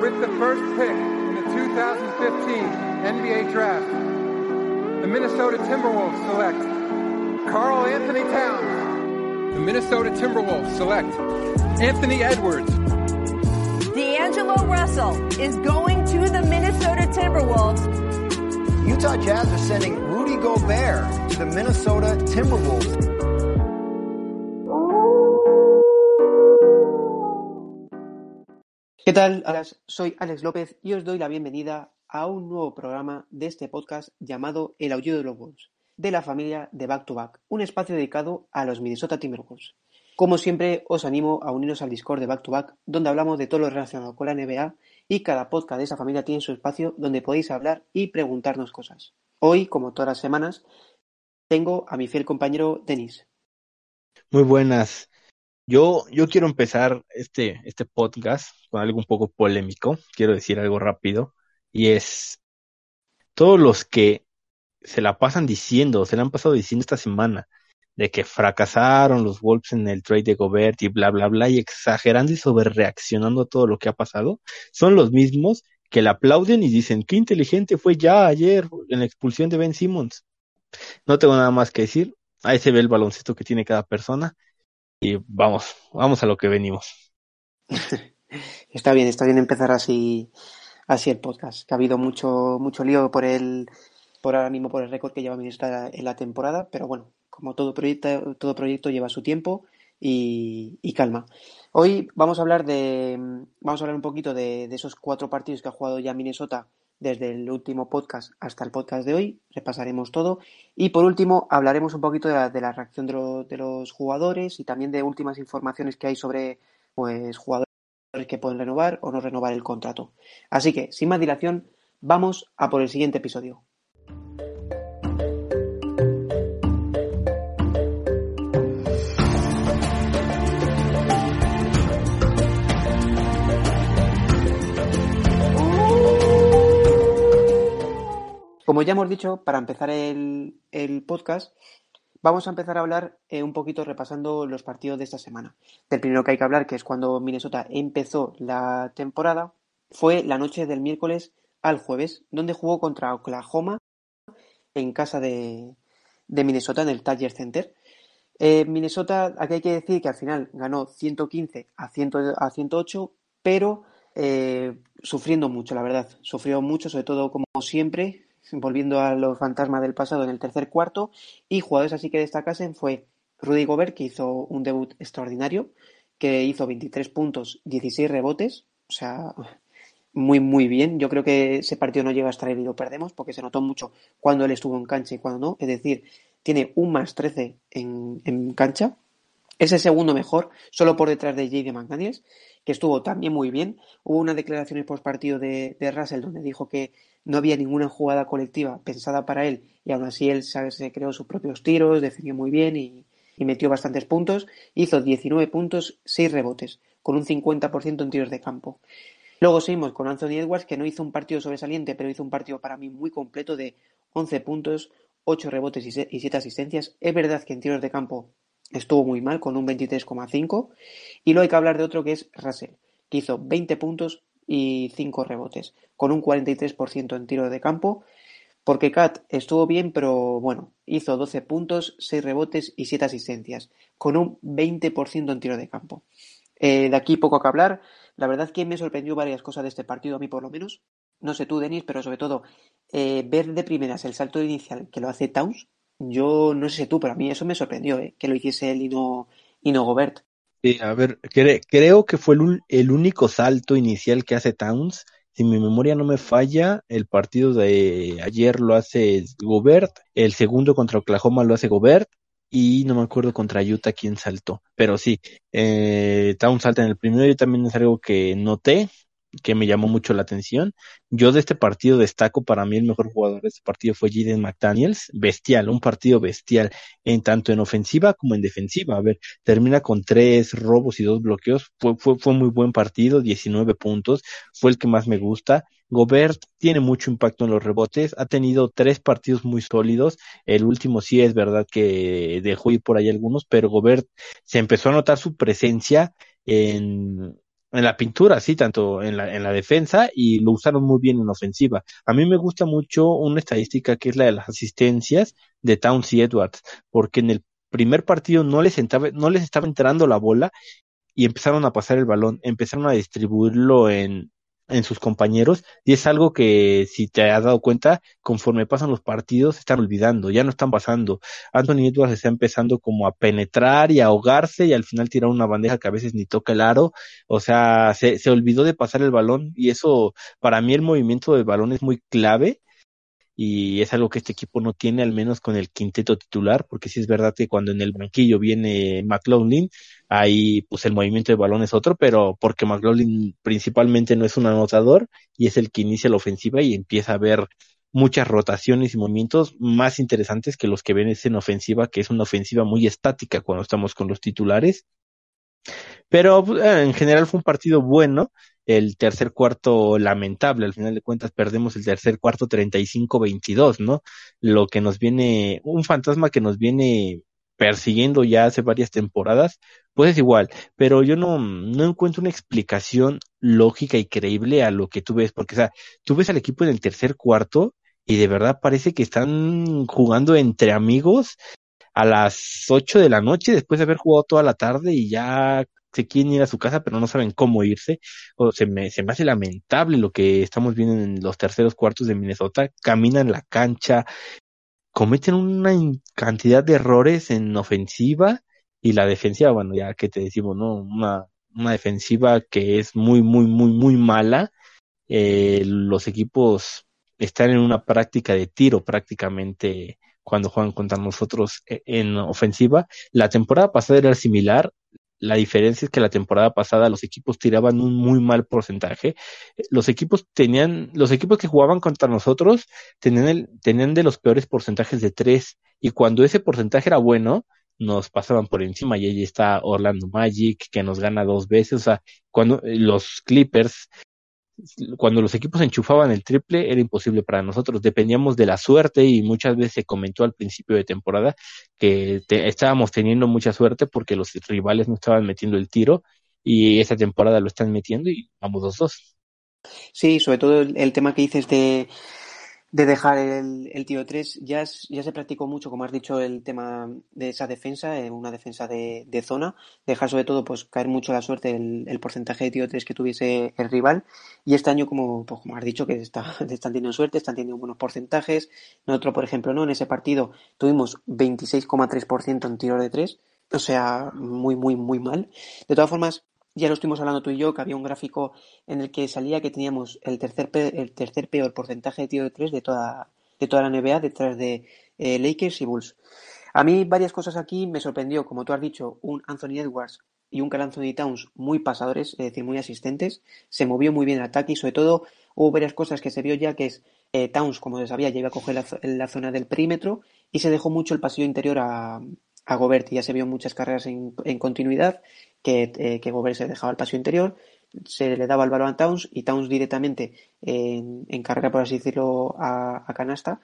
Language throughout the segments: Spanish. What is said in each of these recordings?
With the first pick in the 2015 NBA Draft, the Minnesota Timberwolves select Carl Anthony Towns. The Minnesota Timberwolves select Anthony Edwards. D'Angelo Russell is going to the Minnesota Timberwolves. Utah Jazz are sending Rudy Gobert to the Minnesota Timberwolves. ¿Qué tal? Soy Alex López y os doy la bienvenida a un nuevo programa de este podcast llamado El Aullido de los Wolves, de la familia de Back to Back, un espacio dedicado a los Minnesota Timberwolves. Como siempre, os animo a uniros al Discord de Back to Back, donde hablamos de todo lo relacionado con la NBA y cada podcast de esa familia tiene su espacio donde podéis hablar y preguntarnos cosas. Hoy, como todas las semanas, tengo a mi fiel compañero Denis. Muy buenas. Yo, yo quiero empezar este, este podcast con algo un poco polémico. Quiero decir algo rápido. Y es, todos los que se la pasan diciendo, se la han pasado diciendo esta semana, de que fracasaron los Wolves en el trade de Gobert y bla, bla, bla, y exagerando y sobrereaccionando a todo lo que ha pasado, son los mismos que le aplauden y dicen, qué inteligente fue ya ayer en la expulsión de Ben Simmons. No tengo nada más que decir. Ahí se ve el baloncesto que tiene cada persona y vamos, vamos a lo que venimos. está bien, está bien empezar así, así el podcast, que ha habido mucho, mucho lío por el, por ahora mismo por el récord que lleva Minnesota en la temporada, pero bueno, como todo proyecto, todo proyecto lleva su tiempo y, calma. Hoy vamos a hablar de, vamos a hablar un poquito de esos cuatro partidos que ha jugado ya Minnesota desde el último podcast hasta el podcast de hoy, repasaremos todo. Y por último, hablaremos un poquito de la, de la reacción de, de, los jugadores y también de últimas informaciones que hay sobre pues, jugadores que pueden renovar o no renovar el contrato. Así que, sin más dilación, vamos a por el siguiente episodio. Como ya hemos dicho, para empezar el, podcast, vamos a empezar a hablar eh, un poquito repasando los partidos de esta semana. Del primero que hay que hablar, que es cuando Minnesota empezó la temporada, fue la noche del miércoles al jueves, donde jugó contra Oklahoma en casa de, Minnesota, en el Tiger Center. Eh, Minnesota, aquí hay que decir que al final ganó 115 a, 100, a 108, pero eh, sufriendo mucho, la verdad. Sufrió mucho, sobre todo como siempre, volviendo a los fantasmas del pasado en el tercer cuarto. Y jugadores así que destacasen fue Rudy Gobert, que hizo un debut extraordinario, que hizo 23 puntos, 16 rebotes. O sea, muy, muy bien. Yo creo que ese partido no llega a estar y lo perdemos, porque se notó mucho cuando él estuvo en cancha y cuando no. Es decir, tiene un más 13 en, en cancha. Es el segundo mejor, solo por detrás de J.D. McDaniels, que estuvo también muy bien. Hubo una declaración post partido de, de Russell donde dijo que no había ninguna jugada colectiva pensada para él y aún así él se creó sus propios tiros, definió muy bien y, y metió bastantes puntos. Hizo 19 puntos, 6 rebotes, con un 50% en tiros de campo. Luego seguimos con Anthony Edwards, que no hizo un partido sobresaliente, pero hizo un partido para mí muy completo de 11 puntos, 8 rebotes y 7 asistencias. Es verdad que en tiros de campo estuvo muy mal, con un 23,5. Y luego hay que hablar de otro que es Russell, que hizo 20 puntos y 5 rebotes, con un 43% en tiro de campo. Porque Kat estuvo bien, pero bueno, hizo 12 puntos, 6 rebotes y 7 asistencias, con un 20% en tiro de campo. Eh, de aquí poco que hablar. La verdad que me sorprendió varias cosas de este partido, a mí por lo menos. No sé tú, Denis, pero sobre todo eh, ver de primeras el salto inicial que lo hace Towns, yo no sé tú, pero a mí eso me sorprendió, ¿eh? que lo hiciese él y no, y no Gobert. Sí, a ver, cre creo que fue el, el, único salto inicial que hace Towns. Si mi memoria no me falla, el partido de ayer lo hace Gobert, el segundo contra Oklahoma lo hace Gobert, y no me acuerdo contra Utah quién saltó. Pero sí, eh, Towns salta en el primero y también es algo que noté, que me llamó mucho la atención. Yo de este partido destaco para mí el mejor jugador de este partido fue Jaden McDaniels, bestial, un partido bestial, en tanto en ofensiva como en defensiva. A ver, termina con tres robos y dos bloqueos, fue, fue, fue muy buen partido, 19 puntos, fue el que más me gusta. Gobert tiene mucho impacto en los rebotes, ha tenido tres partidos muy sólidos, el último sí es verdad que dejó ir por ahí algunos, pero Gobert se empezó a notar su presencia en, en la pintura, sí, tanto en la, en la defensa y lo usaron muy bien en ofensiva. A mí me gusta mucho una estadística que es la de las asistencias de Towns y Edwards, porque en el primer partido no les, entraba, no les estaba entrando la bola y empezaron a pasar el balón, empezaron a distribuirlo en, en sus compañeros y es algo que si te has dado cuenta conforme pasan los partidos se están olvidando ya no están pasando. Anthony Edwards está empezando como a penetrar y ahogarse y al final tirar una bandeja que a veces ni toca el aro. O sea se, se olvidó de pasar el balón y eso para mí el movimiento del balón es muy clave y es algo que este equipo no tiene, al menos con el quinteto titular, porque sí es verdad que cuando en el banquillo viene McLaughlin, ahí pues el movimiento de balón es otro, pero porque McLaughlin principalmente no es un anotador y es el que inicia la ofensiva y empieza a ver muchas rotaciones y movimientos más interesantes que los que ven en ofensiva, que es una ofensiva muy estática cuando estamos con los titulares. Pero eh, en general fue un partido bueno el tercer cuarto lamentable. Al final de cuentas perdemos el tercer cuarto 35-22, ¿no? Lo que nos viene, un fantasma que nos viene persiguiendo ya hace varias temporadas, pues es igual, pero yo no, no encuentro una explicación lógica y creíble a lo que tú ves, porque o sea, tú ves al equipo en el tercer cuarto y de verdad parece que están jugando entre amigos a las ocho de la noche después de haber jugado toda la tarde y ya se quieren ir a su casa, pero no saben cómo irse. O se me, se me hace lamentable lo que estamos viendo en los terceros cuartos de Minnesota. Caminan la cancha, cometen una cantidad de errores en ofensiva y la defensiva, bueno, ya que te decimos, ¿no? Una, una defensiva que es muy, muy, muy, muy mala. Eh, los equipos están en una práctica de tiro prácticamente cuando juegan contra nosotros e, en ofensiva. La temporada pasada era similar, la diferencia es que la temporada pasada los equipos tiraban un muy mal porcentaje. Los equipos tenían, los equipos que jugaban contra nosotros tenían, el, tenían de los peores porcentajes de tres. Y cuando ese porcentaje era bueno, nos pasaban por encima. Y ahí está Orlando Magic, que nos gana dos veces. O sea, cuando eh, los Clippers cuando los equipos enchufaban el triple era imposible para nosotros, dependíamos de la suerte y muchas veces se comentó al principio de temporada que estábamos teniendo mucha suerte porque los rivales no estaban metiendo el tiro y esa temporada lo están metiendo y vamos dos dos. Sí, sobre todo el tema que dices de de dejar el, el tiro 3. Ya, ya se practicó mucho, como has dicho, el tema de esa defensa, eh, una defensa de, de, zona. Dejar sobre todo pues caer mucho la suerte el, el porcentaje de tiro 3 que tuviese el rival. Y este año, como, pues, como has dicho, que está, están teniendo suerte, están teniendo buenos porcentajes. Nosotros, por ejemplo, no en ese partido tuvimos 26,3% en tiro de 3. O sea, muy, muy, muy mal. De todas formas, ya lo estuvimos hablando tú y yo, que había un gráfico en el que salía que teníamos el tercer, el tercer peor porcentaje de tiro de tres de toda, de toda la NBA detrás de eh, Lakers y Bulls. A mí varias cosas aquí me sorprendió, como tú has dicho, un Anthony Edwards y un Carl Anthony Towns muy pasadores, es decir, muy asistentes. Se movió muy bien el ataque y sobre todo hubo varias cosas que se vio ya que es eh, Towns, como se sabía, ya iba a coger la, la, zona del perímetro y se dejó mucho el pasillo interior a, a Gobert. Ya se vio muchas carreras en, en continuidad que, eh, que Gobert se dejaba el paso interior, se le daba el balón a Towns y Towns directamente en, en carrera, por así decirlo, a, a canasta,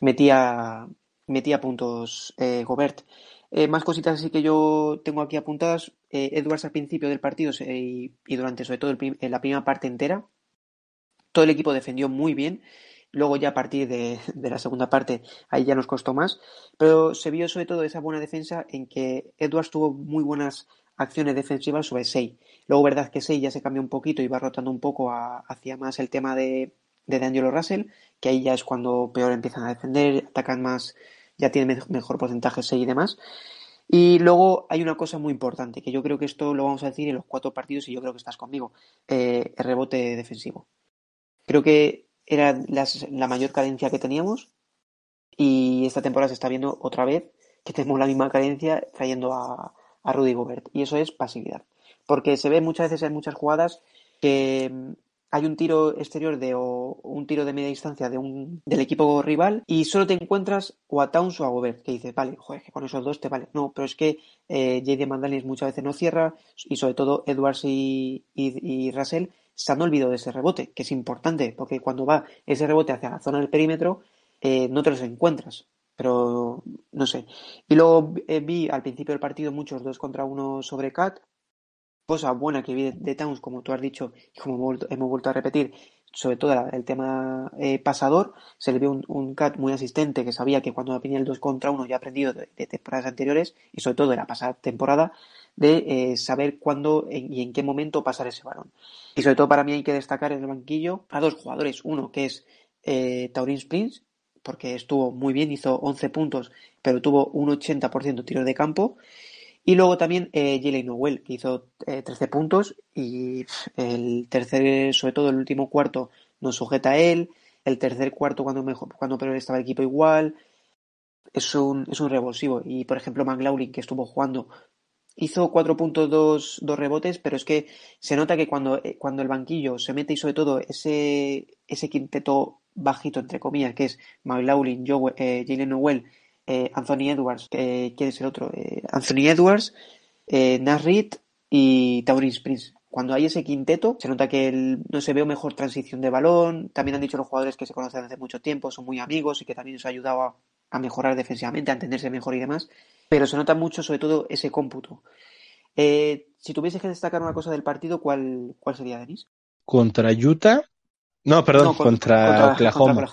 metía, metía puntos eh, Gobert. Eh, más cositas así que yo tengo aquí apuntadas. Eh, Edwards al principio del partido se, y, durante sobre todo el, la primera parte entera, todo el equipo defendió muy bien. Luego ya a partir de, de, la segunda parte ahí ya nos costó más, pero se vio sobre todo esa buena defensa en que Edwards tuvo muy buenas acciones defensivas sobre Sei. Luego, verdad que Sei ya se cambió un poquito y va rotando un poco hacia más el tema de, de D'Angelo Russell, que ahí ya es cuando peor empiezan a defender, atacan más, ya tiene mejor porcentaje Sei y demás. Y luego hay una cosa muy importante, que yo creo que esto lo vamos a decir en los cuatro partidos y yo creo que estás conmigo, eh, el rebote defensivo. Creo que era la mayor carencia que teníamos y esta temporada se está viendo otra vez que tenemos la misma carencia trayendo a, a Rudy Gobert. Y eso es pasividad. Porque se ve muchas veces en muchas jugadas que mm, hay un tiro exterior de o un tiro de media distancia de un, del equipo rival y solo te encuentras o a Towns o a Gobert, que dices, vale, joder, que con esos dos te vale. No, pero es que eh, J.D. Mandalis muchas veces no cierra y sobre todo Edwards y, y, y, Russell se han olvidado de ese rebote, que es importante, porque cuando va ese rebote hacia la zona del perímetro, eh, no te los encuentras pero no sé. Y luego eh, vi al principio del partido muchos dos contra uno sobre Cat cosa buena que vi de, Towns, como tú has dicho y como hemos vuelto, a repetir, sobre todo el tema eh, pasador, se le vio un, un, cat muy asistente que sabía que cuando venía el 2 contra 1 ya aprendido de, temporadas anteriores y sobre todo de la pasada temporada de eh, saber cuándo y en qué momento pasar ese balón. Y sobre todo para mí hay que destacar en el banquillo a dos jugadores. Uno que es eh, Taurin Springs, porque estuvo muy bien, hizo 11 puntos, pero tuvo un 80% tiro de campo. Y luego también eh, Jalen Noel, que hizo 13 eh, puntos y el tercer, sobre todo el último cuarto, nos sujeta a él. El tercer cuarto, cuando, mejor, cuando peor estaba el equipo igual, es un, es un revulsivo. Y por ejemplo, McLaurin, que estuvo jugando, hizo 4 puntos, 2, rebotes, pero es que se nota que cuando, eh, cuando el banquillo se mete y sobre todo ese, ese quinteto bajito, entre comillas, que es McLaurin, eh, Jalen Noel eh, Anthony Edwards, que ¿quién es el otro? Eh, Anthony Edwards, eh, Nasrit y Taurin Springs. Cuando hay ese quinteto, se nota que no se ve mejor transición de balón. También han dicho los jugadores que se conocen hace mucho tiempo, son muy amigos y que también nos ha ayudado a, mejorar defensivamente, a entenderse mejor y demás. Pero se nota mucho, sobre todo, ese cómputo. si tuviese que destacar una cosa del partido, ¿cuál, cuál sería, Denis? Contra Utah. No, perdón, contra, Oklahoma.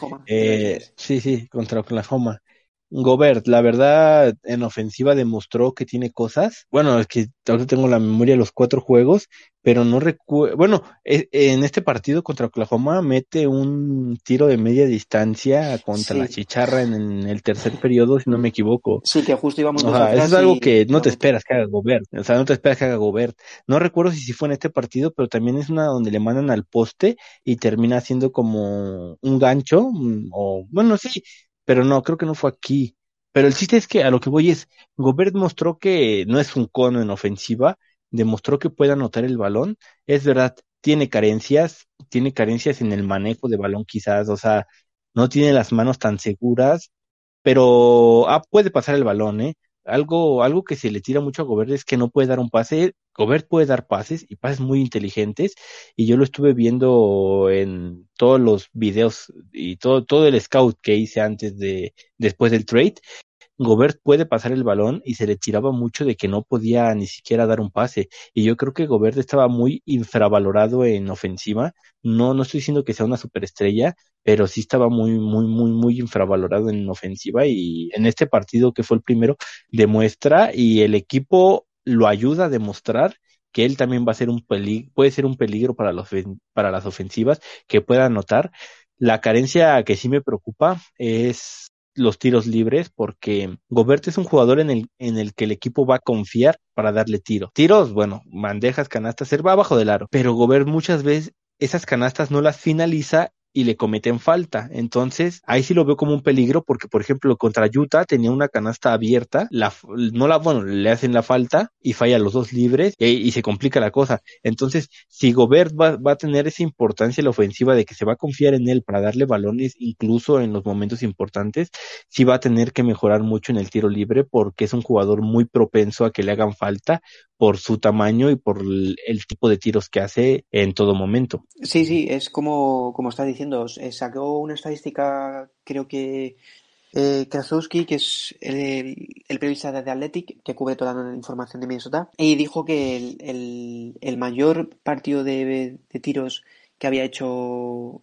sí, sí, contra Oklahoma. Gobert, la verdad, en ofensiva demostró que tiene cosas. Bueno, es que ahora tengo la memoria de los cuatro juegos, pero no recuerdo. Bueno, e, en este partido contra Oklahoma mete un tiro de media distancia contra la chicharra en, el tercer periodo, si no me equivoco. Sí, que justo íbamos o sea, Eso es algo que no te esperas que haga Gobert. O sea, no te esperas que haga Gobert. No recuerdo si, si fue en este partido, pero también es una donde le mandan al poste y termina siendo como un gancho, mm, o bueno, sí, pero no, creo que no fue aquí. Pero el chiste es que a lo que voy es, Gobert mostró que no es un cono en ofensiva, demostró que puede anotar el balón. Es verdad, tiene carencias, tiene carencias en el manejo de balón quizás, o sea, no tiene las manos tan seguras, pero ah, puede pasar el balón, ¿eh? algo, algo que se le tira mucho a Gobert es que no puede dar un pase. Gobert puede dar pases y pases muy inteligentes. Y yo lo estuve viendo en todos los videos y todo, todo el scout que hice antes de, después del trade. Gobert puede pasar el balón y se le tiraba mucho de que no podía ni siquiera dar un pase. Y yo creo que Gobert estaba muy infravalorado en ofensiva. No, no estoy diciendo que sea una superestrella, pero sí estaba muy, muy, muy, muy infravalorado en ofensiva. Y en este partido que fue el primero, demuestra y el equipo lo ayuda a demostrar que él también va a ser un peligro, puede ser un peligro para los, para las ofensivas que pueda anotar. La carencia que sí me preocupa es los tiros libres porque Gobert es un jugador en el, en el que el equipo va a confiar para darle tiro. Tiros, bueno, bandejas, canastas, él va abajo del aro, pero Gobert muchas veces esas canastas no las finaliza y le cometen falta. Entonces, ahí sí lo veo como un peligro porque, por ejemplo, contra Utah tenía una canasta abierta, la, no la, bueno, le hacen la falta y falla los dos libres y, se complica la cosa. Entonces, si Gobert va, va, a tener esa importancia en la ofensiva de que se va a confiar en él para darle balones incluso en los momentos importantes, sí va a tener que mejorar mucho en el tiro libre porque es un jugador muy propenso a que le hagan falta por su tamaño y por el, tipo de tiros que hace en todo momento. Sí, sí, es como, como está diciendo, eh, sacó una estadística, creo que eh, Krasowski, que es el, el, periodista de The Athletic, que cubre toda la información de Minnesota, y dijo que el, el, mayor partido de, de, tiros que había hecho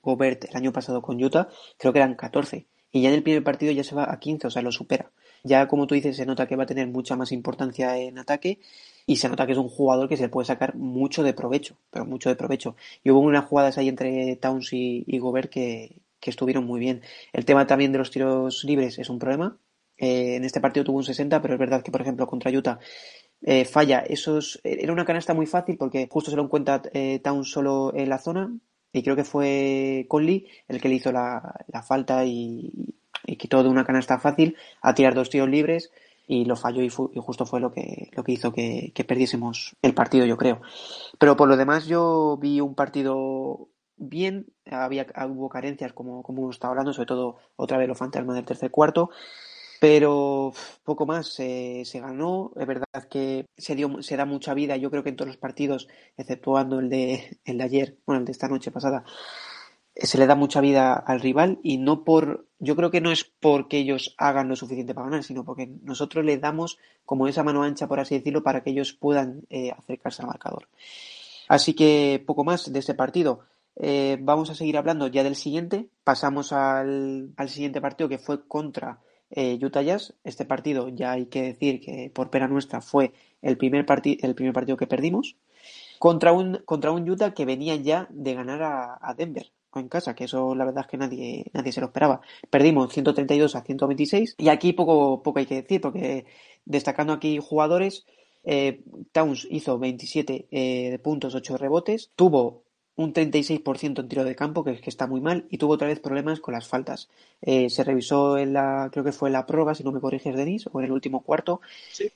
Gobert el año pasado con Utah, creo que eran 14. Y ya en el primer partido ya se va a 15, o sea, lo supera. Ya como tú dices, se nota que va a tener mucha más importancia en ataque y se nota que es un jugador que se puede sacar mucho de provecho, pero mucho de provecho. Y hubo unas jugadas ahí entre Towns y, Gobert que, estuvieron muy bien. El tema también de los tiros libres es un problema. Eh, en este partido tuvo un 60, pero es verdad que, por ejemplo, contra Utah eh, falla. Esos, era una canasta muy fácil porque justo se lo encuentra eh, Towns solo en la zona y creo que fue Conley el que le hizo la, la falta y quitó de una canasta fácil a tirar dos tiros libres y lo falló y, justo fue lo que, lo que hizo que, perdiésemos el partido, yo creo. Pero por lo demás yo vi un partido bien, había, hubo carencias como, como hemos estado hablando, sobre todo otra vez los fantasmas del tercer cuarto, pero poco más se ganó, es verdad que se, dio, se da mucha vida, yo creo que en todos los partidos, exceptuando el de, el de ayer, bueno, el de esta noche pasada, se le da mucha vida al rival y no por yo creo que no es porque ellos hagan lo suficiente para ganar, sino porque nosotros les damos como esa mano ancha, por así decirlo, para que ellos puedan eh, acercarse al marcador. Así que poco más de este partido. Eh, vamos a seguir hablando ya del siguiente. Pasamos al, al siguiente partido que fue contra eh, Utah Jazz. Este partido ya hay que decir que por pena nuestra fue el primer, el primer partido que perdimos contra un, contra un Utah que venía ya de ganar a, a Denver en casa, que eso la verdad es que nadie, nadie se lo esperaba. Perdimos 132 a 126 y aquí poco, poco hay que decir porque destacando aquí jugadores, eh, Towns hizo 27 eh, puntos, 8 rebotes, tuvo un 36% en tiro de campo, que, que está muy mal, y tuvo otra vez problemas con las faltas. Eh, se revisó en la, creo que fue en la prórroga, si no me corriges, Denis, o en el último cuarto,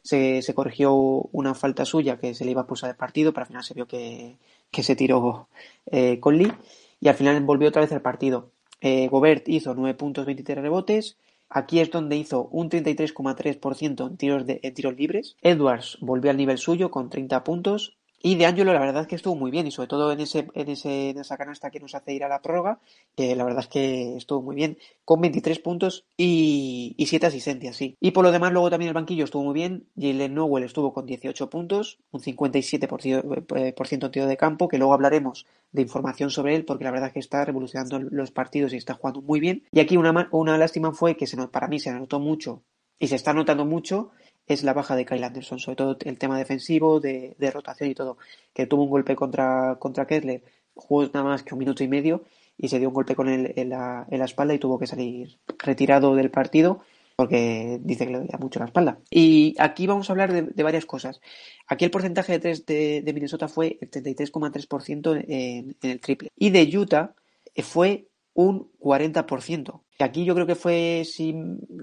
se, se, corrigió una falta suya que se le iba a pulsar el partido, pero al final se vio que, que se tiró eh, con Lee, y al final volvió otra vez el partido. Eh, Gobert hizo 9 puntos, 23 rebotes, Aquí es donde hizo un 33,3% en tiros, de, en tiros libres. Edwards volvió al nivel suyo con 30 puntos. Y de Angelo la verdad es que estuvo muy bien y sobre todo en ese, en ese, en esa canasta que nos hace ir a la prórroga, que la verdad es que estuvo muy bien, con 23 puntos y, y 7 asistencias, sí. Y por lo demás luego también el banquillo estuvo muy bien, Jalen Nowell estuvo con 18 puntos, un 57% eh, por ciento en tiro de campo, que luego hablaremos de información sobre él porque la verdad es que está revolucionando los partidos y está jugando muy bien. Y aquí una, una lástima fue que se para mí se notó mucho y se está notando mucho es la baja de Kyle Anderson, sobre todo el tema defensivo, de, de rotación y todo, que tuvo un golpe contra, contra Kessler, jugó nada más que un minuto y medio y se dio un golpe con él en la, espalda y tuvo que salir retirado del partido porque dice que le dolía mucho la espalda. Y aquí vamos a hablar de, de varias cosas. Aquí el porcentaje de tres de, de Minnesota fue el 33,3% en, en el triple. Y de Utah fue un 40%. Y aquí yo creo que fue, si,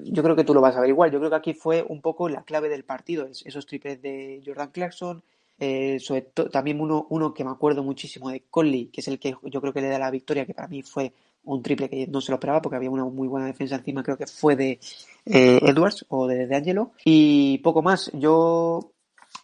yo creo que tú lo vas a ver igual, yo creo que aquí fue un poco la clave del partido, esos triples de Jordan Clarkson, eh, también uno, uno que me acuerdo muchísimo de Conley, que es el que yo creo que le da la victoria, que para mí fue un triple que no se lo esperaba porque había una muy buena defensa encima, creo que fue de eh, Edwards o de, de Angelo. Y poco más, yo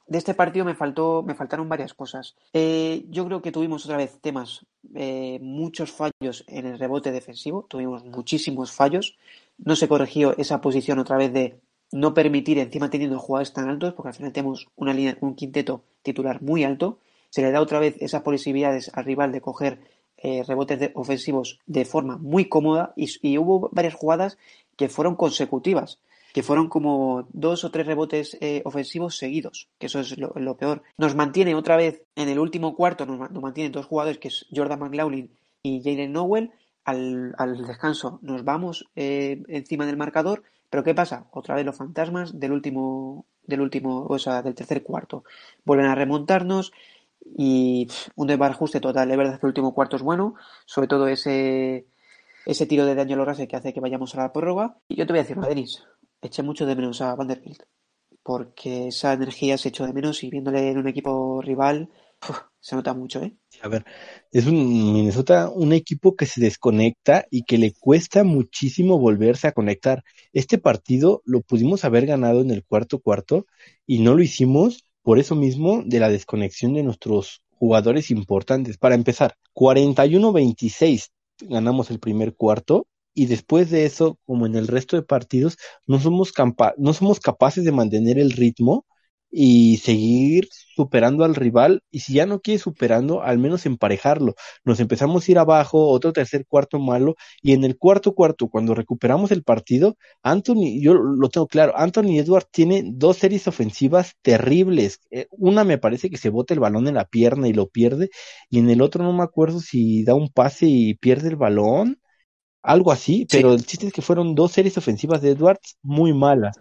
de este partido me faltó, me faltaron varias cosas. Eh, yo creo que tuvimos otra vez temas, eh, muchos fallos en el rebote defensivo, tuvimos muchísimos fallos. No se corrigió esa posición otra vez de no permitir, encima teniendo jugadores tan altos, porque al final tenemos una línea, un quinteto titular muy alto. Se le da otra vez esas posibilidades al rival de coger eh, rebotes de, ofensivos de forma muy cómoda y, y hubo varias jugadas que fueron consecutivas que fueron como dos o tres rebotes eh, ofensivos seguidos, que eso es lo, peor. Nos mantiene otra vez en el último cuarto, nos, nos mantienen dos jugadores, que es Jordan McLaughlin y Jalen Nowell. Al, descanso nos vamos eh, encima del marcador, pero ¿qué pasa? Otra vez los fantasmas del último, del último, o sea, del tercer cuarto. Vuelven a remontarnos y un desbarajuste total. Es verdad que el último cuarto es bueno, sobre todo ese, ese tiro de Daniel Russell que hace que vayamos a la prórroga. Y yo te voy a decir, Denis, eché mucho de menos a Vanderbilt porque esa energía se echó de menos y viéndole en un equipo rival se nota mucho, ¿eh? A ver, es un Minnesota, un equipo que se desconecta y que le cuesta muchísimo volverse a conectar. Este partido lo pudimos haber ganado en el cuarto cuarto y no lo hicimos por eso mismo de la desconexión de nuestros jugadores importantes. Para empezar, 41-26 ganamos el primer cuarto y después de eso, como en el resto de partidos, no somos, no somos capaces de mantener el ritmo y seguir superando al rival y si ya no quiere superando, al menos emparejarlo. Nos empezamos a ir abajo, otro tercer cuarto malo y en el cuarto cuarto, cuando recuperamos el partido, Anthony, yo lo tengo claro, Anthony Edwards tiene dos series ofensivas terribles. Eh, una me parece que se bota el balón en la pierna y lo pierde y en el otro no me acuerdo si da un pase y pierde el balón algo así, pero sí. el chiste es que fueron dos series ofensivas de Edwards muy malas.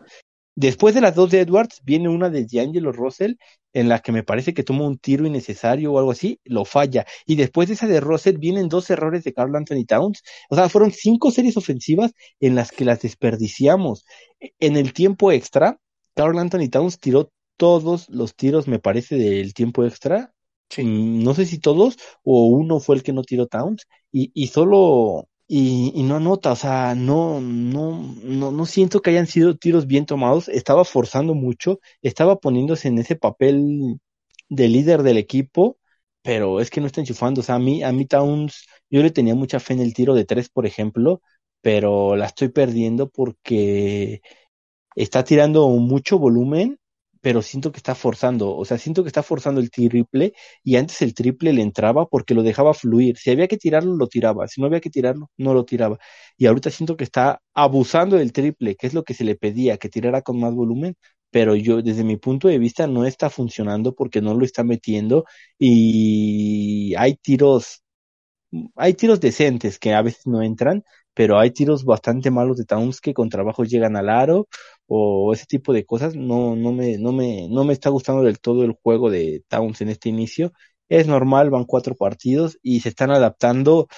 Después de las dos de Edwards viene una de D'Angelo Russell en la que me parece que toma un tiro innecesario o algo así, lo falla. Y después de esa de Russell vienen dos errores de Carl Anthony Towns. O sea, fueron cinco series ofensivas en las que las desperdiciamos. En el tiempo extra, Carl Anthony Towns tiró todos los tiros, me parece, del tiempo extra. Sí. No sé si todos o uno fue el que no tiró Towns y, y solo y, y, no anota, o sea, no, no, no, no siento que hayan sido tiros bien tomados, estaba forzando mucho, estaba poniéndose en ese papel de líder del equipo, pero es que no está enchufando, o sea, a mí, a mí Towns, yo le tenía mucha fe en el tiro de tres, por ejemplo, pero la estoy perdiendo porque está tirando mucho volumen pero siento que está forzando, o sea, siento que está forzando el triple y antes el triple le entraba porque lo dejaba fluir. Si había que tirarlo, lo tiraba. Si no había que tirarlo, no lo tiraba. Y ahorita siento que está abusando del triple, que es lo que se le pedía, que tirara con más volumen, pero yo desde mi punto de vista no está funcionando porque no lo está metiendo y hay tiros hay tiros decentes que a veces no entran, pero hay tiros bastante malos de Towns que con trabajo llegan al aro o ese tipo de cosas. No, no me, no me, no me está gustando del todo el juego de Towns en este inicio. Es normal, van cuatro partidos y se están adaptando.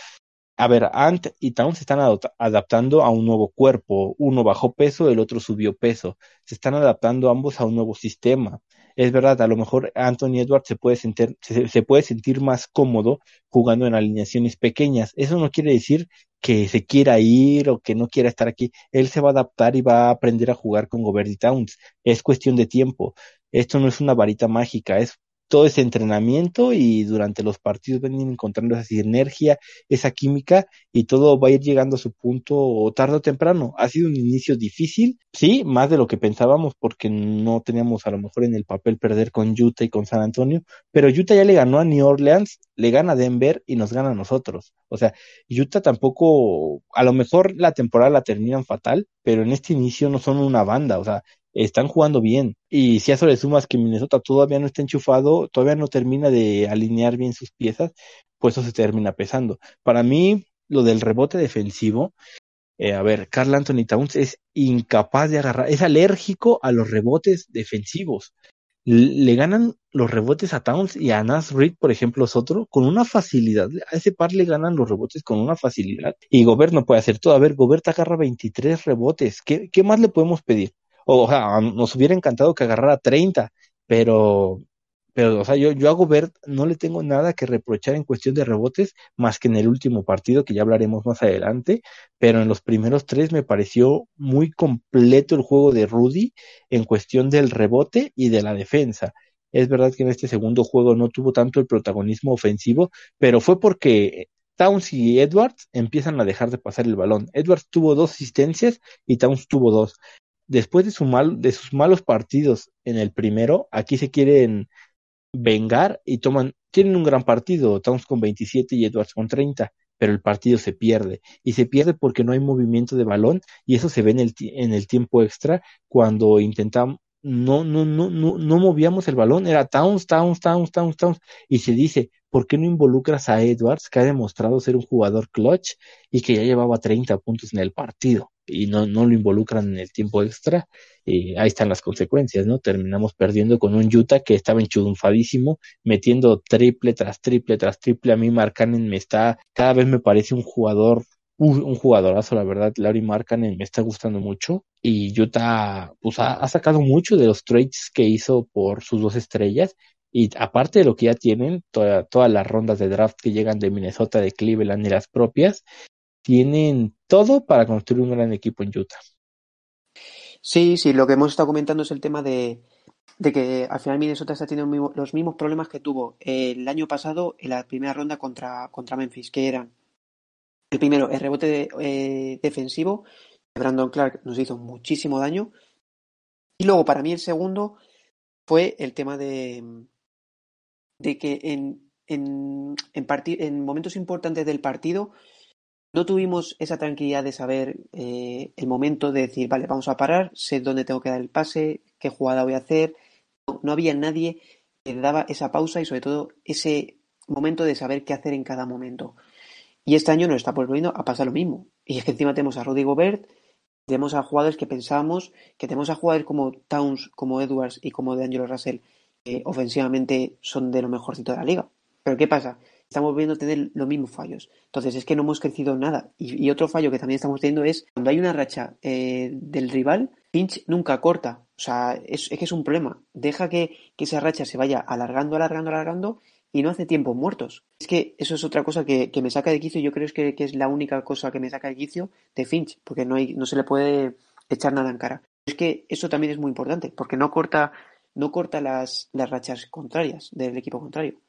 A ver, Ant y Towns se están adaptando a un nuevo cuerpo. Uno bajó peso, el otro subió peso. Se están adaptando ambos a un nuevo sistema es verdad, a lo mejor Anthony Edwards se puede sentir, se, puede sentir más cómodo jugando en alineaciones pequeñas. Eso no quiere decir que se quiera ir o que no quiera estar aquí. Él se va a adaptar y va a aprender a jugar con Gobert y Towns. Es cuestión de tiempo. Esto no es una varita mágica, es todo ese entrenamiento y durante los partidos van encontrando esa sinergia, esa química y todo va a ir llegando a su punto tarde o temprano. Ha sido un inicio difícil, sí, más de lo que pensábamos porque no teníamos a lo mejor en el papel perder con Utah y con San Antonio, pero Utah ya le ganó a New Orleans, le gana a Denver y nos gana a nosotros. O sea, Utah tampoco, a lo mejor la temporada la terminan fatal, pero en este inicio no son una banda, o sea, están jugando bien. Y si a eso le sumas que Minnesota todavía no está enchufado, todavía no termina de alinear bien sus piezas, pues eso se termina pesando. Para mí, lo del rebote defensivo, eh, a ver, Carl Anthony Towns es incapaz de agarrar, es alérgico a los rebotes defensivos. Le ganan los rebotes a Towns y a Nas Reed, por ejemplo, es otro, con una facilidad. A ese par le ganan los rebotes con una facilidad. Y Gobert no puede hacer todo. A ver, Gobert agarra 23 rebotes. ¿Qué, qué más le podemos pedir? O, sea, nos hubiera encantado que agarrara 30, pero, pero, o sea, yo, yo a Gobert no le tengo nada que reprochar en cuestión de rebotes, más que en el último partido, que ya hablaremos más adelante, pero en los primeros tres me pareció muy completo el juego de Rudy en cuestión del rebote y de la defensa. Es verdad que en este segundo juego no tuvo tanto el protagonismo ofensivo, pero fue porque Towns y Edwards empiezan a dejar de pasar el balón. Edwards tuvo dos asistencias y Towns tuvo dos después de, su mal, de sus malos partidos en el primero, aquí se quieren vengar y toman, tienen un gran partido, Towns con 27 y Edwards con 30, pero el partido se pierde. Y se pierde porque no hay movimiento de balón y eso se ve en el, en el tiempo extra cuando intentamos, no, no, no, no, no movíamos el balón, era Towns, Towns, Towns, Towns, Towns, y se dice, ¿por qué no involucras a Edwards, que ha demostrado ser un jugador clutch y que ya llevaba 30 puntos en el partido? y no, no lo involucran en el tiempo extra, y ahí están las consecuencias, ¿no? Terminamos perdiendo con un Utah que estaba enchufadísimo, metiendo triple tras triple tras triple. A mí Marcanen me está, cada vez me parece un jugador, un, jugadorazo, la verdad. Larry Marcanen me está gustando mucho. Y Utah, pues ha, sacado mucho de los trades que hizo por sus dos estrellas. Y aparte de lo que ya tienen, todas las rondas de draft que llegan de Minnesota, de Cleveland y las propias, tienen todo para construir un gran equipo en Utah. Sí, sí, lo que hemos estado comentando es el tema de, que al final Minnesota está teniendo los mismos problemas que tuvo el año pasado en la primera ronda contra, contra Memphis, que eran el primero, el rebote eh, defensivo. Brandon Clark nos hizo muchísimo daño. Y luego, para mí, el segundo fue el tema de, de que en, en, en, en momentos importantes del partido no tuvimos esa tranquilidad de saber eh, el momento de decir, vale, vamos a parar, sé dónde tengo que dar el pase, qué jugada voy a hacer. No, había nadie que daba esa pausa y sobre todo ese momento de saber qué hacer en cada momento. Y este año nos está volviendo a pasar lo mismo. Y es que encima tenemos a Rudy Gobert, tenemos a jugadores que pensábamos, que tenemos a jugadores como Towns, como Edwards y como DeAngelo Russell, que ofensivamente son de lo mejorcito de la liga. Pero ¿qué pasa? estamos viendo tener los mismos fallos. Entonces es que no hemos crecido nada. Y, otro fallo que también estamos teniendo es cuando hay una racha eh, del rival, Pinch nunca corta. O sea, es, que es un problema. Deja que, esa racha se vaya alargando, alargando, alargando y no hace tiempos muertos. Es que eso es otra cosa que, me saca de quicio. Yo creo que, que, es la única cosa que me saca de quicio de Finch, porque no, hay, no se le puede echar nada en cara. Es que eso también es muy importante, porque no corta, no corta las, las rachas contrarias del equipo contrario.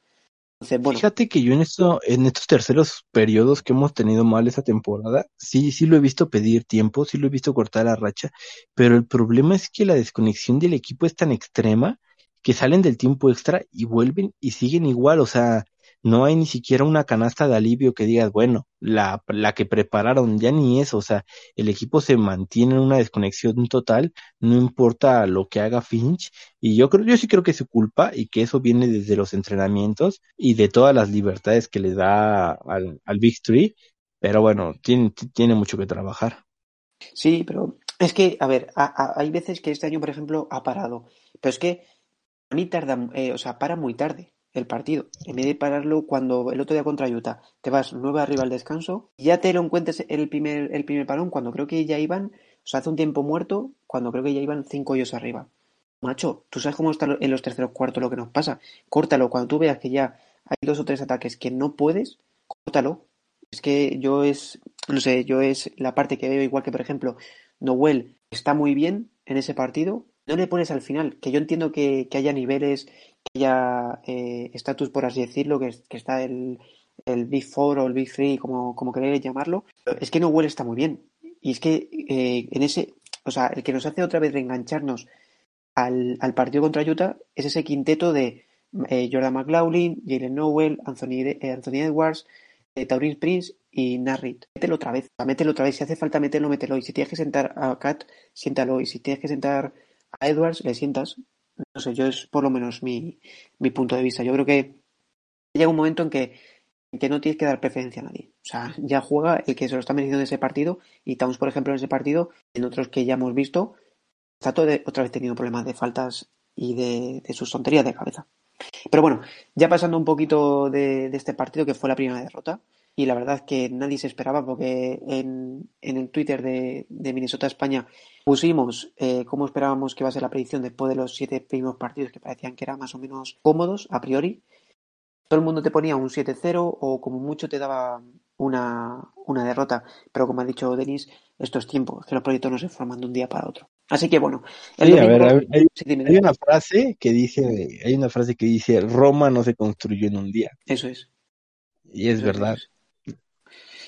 Fíjate que yo en esto, en estos terceros periodos que hemos tenido mal esa temporada, sí, sí lo he visto pedir tiempo, sí lo he visto cortar la racha, pero el problema es que la desconexión del equipo es tan extrema que salen del tiempo extra y vuelven y siguen igual, o sea, no hay ni siquiera una canasta de alivio que digas, bueno, la, la que prepararon ya ni eso, o sea, el equipo se mantiene en una desconexión total, no importa lo que haga Finch, y yo creo, yo sí creo que es su culpa y que eso viene desde los entrenamientos y de todas las libertades que le da al, al Big Three, pero bueno, tiene, tiene mucho que trabajar. Sí, pero es que, a ver, hay veces que este año, por ejemplo, ha parado, pero es que mí tarda, eh, o sea, para muy tarde el partido. En vez de pararlo cuando el otro día contra Utah te vas nueve arriba al descanso, ya te lo encuentres el primer, el primer parón cuando creo que ya iban, o sea, hace un tiempo muerto, cuando creo que ya iban cinco hoyos arriba. Macho, tú sabes cómo está en los terceros cuartos lo que nos pasa. Córtalo cuando tú veas que ya hay dos o tres ataques que no puedes, córtalo. Es que yo es, no sé, yo es la parte que veo igual que por ejemplo Noel está muy bien en ese partido, no le pones al final, que yo entiendo que, que haya niveles ya eh, estatus, por así decirlo, que, que está el, el, Big Four o el Big Three, como, como queréis llamarlo, es que no huele está muy bien. Y es que eh, en ese, o sea, el que nos hace otra vez reengancharnos al, al partido contra Utah es ese quinteto de eh, Jordan McLaughlin, Jalen Nowell, Anthony, eh, Anthony Edwards, Taurin Prince y Narrit. Mételo otra vez, mételo otra vez. Si hace falta meterlo, mételo. Y si tienes que sentar a Kat, siéntalo. Y si tienes que sentar a Edwards, le sientas. No sé, yo es por lo menos mi, mi punto de vista. Yo creo que llega un momento en que, que no tienes que dar preferencia a nadie. O sea, ya juega el que se lo está mereciendo en ese partido y Towns, por ejemplo, en ese partido, en otros que ya hemos visto, está todo otra vez teniendo problemas de faltas y de, de sus tonterías de cabeza. Pero bueno, ya pasando un poquito de, de este partido que fue la primera derrota, y la verdad que nadie se esperaba porque en, en el Twitter de, de, Minnesota España pusimos eh, cómo esperábamos que iba a ser la predicción después de los siete primeros partidos que parecían que eran más o menos cómodos a priori. Todo el mundo te ponía un 7-0 o como mucho te daba una, una derrota, pero como ha dicho Denis, esto es tiempo, que los proyectos no se forman de un día para otro. Así que bueno, el sí, domingo, a ver, a ver, hay, sí, hay, una frase que dice, hay una frase que dice Roma no se construyó en un día. Eso es. Y es Eso verdad. Es.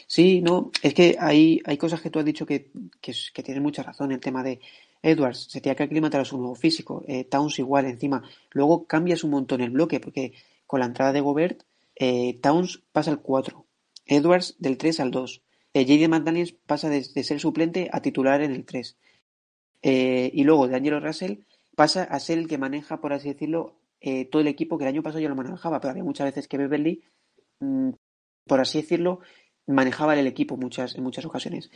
Sí, no, es que hay, hay cosas que tú has dicho que, que, que tienes mucha razón. El tema de Edwards, se tiene que aclimatar a su nuevo físico. Eh, Towns igual encima. Luego cambias un montón el bloque, porque con la entrada de Gobert, eh, Towns pasa al 4. Edwards del 3 al 2. Eh, J.D. McDaniels pasa de, de, ser suplente a titular en el 3. Eh, y luego de Angelo Russell pasa a ser el que maneja, por así decirlo, eh, todo el equipo que el año pasado yo lo manejaba, pero había muchas veces que Beverly, mmm, por así decirlo, manejaba el equipo muchas, en muchas ocasiones.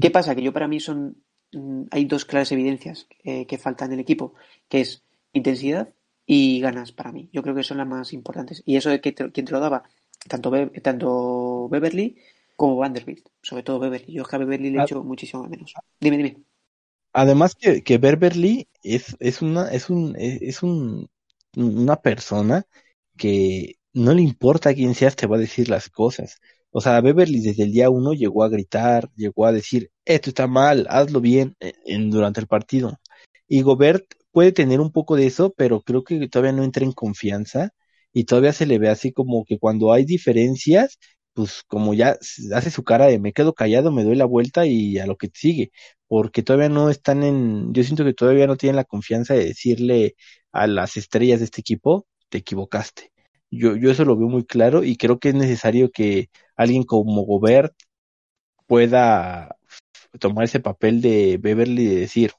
¿Qué pasa? Que yo para mí son mm, hay dos claras evidencias eh, que faltan en el equipo, que es intensidad y ganas para mí. Yo creo que son las más importantes. Y eso de que te, quien te lo daba, tanto, Be tanto Beverly como Vanderbilt, sobre todo Beverly. Yo es que a Beverly le he hecho muchísimo menos. Dime, dime. Además que, que Beverly es, es una, es un, es un, una persona que no le importa quién seas, te va a decir las cosas. O sea, Beverly desde el día uno llegó a gritar, llegó a decir, esto está mal, hazlo bien en, durante el partido. Y Gobert puede tener un poco de eso, pero creo que todavía no entra en confianza y todavía se le ve así como que cuando hay diferencias, pues como ya hace su cara de me quedo callado, me doy la vuelta y a lo que sigue, porque todavía no están en, yo siento que todavía no tienen la confianza de decirle a las estrellas de este equipo, te equivocaste. Yo, yo eso lo veo muy claro y creo que es necesario que alguien como Gobert pueda tomar ese papel de Beverly y decir,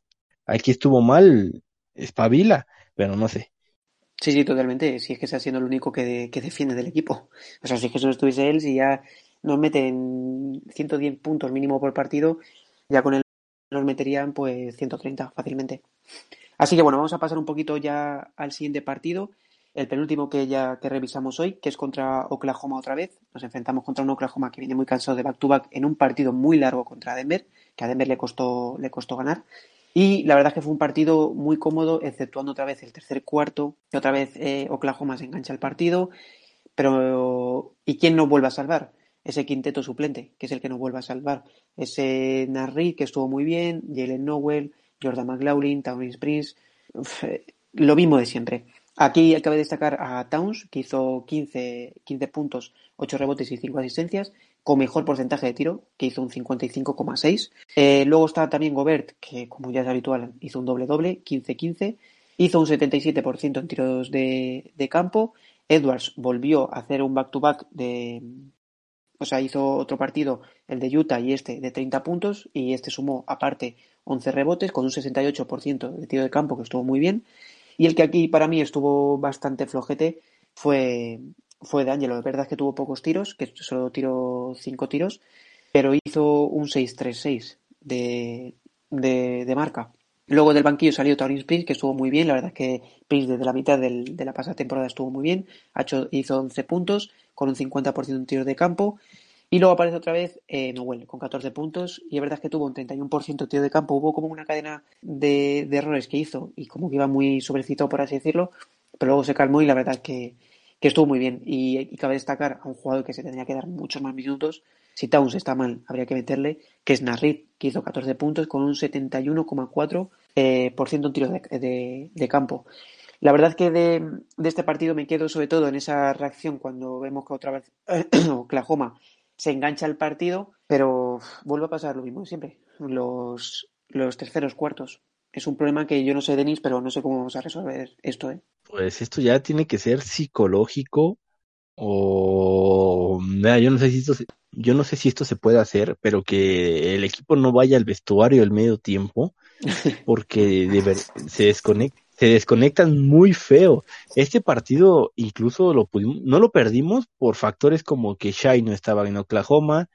aquí estuvo mal, espabila, pero no sé. Sí, sí, totalmente. Si es que está siendo el único que, que defiende del equipo. O sea, si es que solo estuviese él, si ya nos meten 110 puntos mínimo por partido, ya con él nos meterían pues 130 fácilmente. Así que bueno, vamos a pasar un poquito ya al siguiente partido el penúltimo que ya que revisamos hoy, que es contra Oklahoma otra vez. Nos enfrentamos contra un Oklahoma que viene muy cansado de back to back en un partido muy largo contra Denver, que a Denver le costó, le costó ganar. Y la verdad es que fue un partido muy cómodo, exceptuando otra vez el tercer cuarto, que otra vez eh, Oklahoma se engancha el partido. Pero, ¿y quién nos vuelve a salvar? Ese quinteto suplente, que es el que nos vuelve a salvar. Ese Narri, que estuvo muy bien, Jalen Nowell, Jordan McLaughlin, Taurin Springs, lo mismo de siempre. Aquí cabe destacar a Towns, que hizo 15, 15 puntos, 8 rebotes y 5 asistencias, con mejor porcentaje de tiro, que hizo un 55,6. Eh, luego está también Gobert, que como ya es habitual, hizo un doble-doble, 15-15. Hizo un 77% en tiros de, de, campo. Edwards volvió a hacer un back-to-back de... O sea, hizo otro partido, el de Utah y este, de 30 puntos, y este sumó aparte 11 rebotes con un 68% de tiro de campo, que estuvo muy bien. Y el que aquí para mí estuvo bastante flojete fue, fue de Angelo. La verdad que tuvo pocos tiros, que solo tiró 5 tiros, pero hizo un 6-3-6 de, de, de, marca. Luego del banquillo salió Taurin Prince, que estuvo muy bien. La verdad es que Prince desde la mitad del, de la pasada temporada estuvo muy bien. Ha hecho, hizo 11 puntos con un 50% de tiro de campo. Y luego aparece otra vez eh, Noel con 14 puntos. Y es verdad que tuvo un 31% de tiro de campo. Hubo como una cadena de, errores que hizo y como que iba muy sobrecitado, por así decirlo. Pero luego se calmó y la verdad es que, estuvo muy bien. Y, cabe destacar a un jugador que se tendría que dar muchos más minutos. Si Towns está mal, habría que meterle, que es Narrit, que hizo 14 puntos con un 71,4% eh, en tiro de, campo. La verdad es que de, de, este partido me quedo sobre todo en esa reacción cuando vemos que otra vez Oklahoma se engancha el partido, pero vuelve a pasar lo mismo siempre. Los, los terceros cuartos. Es un problema que yo no sé, Denis, pero no sé cómo vamos a resolver esto, ¿eh? Pues esto ya tiene que ser psicológico o mira, yo no sé si esto se, yo no sé si esto se puede hacer, pero que el equipo no vaya al vestuario al medio tiempo porque de ver, se desconecta se desconectan muy feo. Este partido incluso lo pudimos, no lo perdimos por factores como que Shai no estaba en Oklahoma,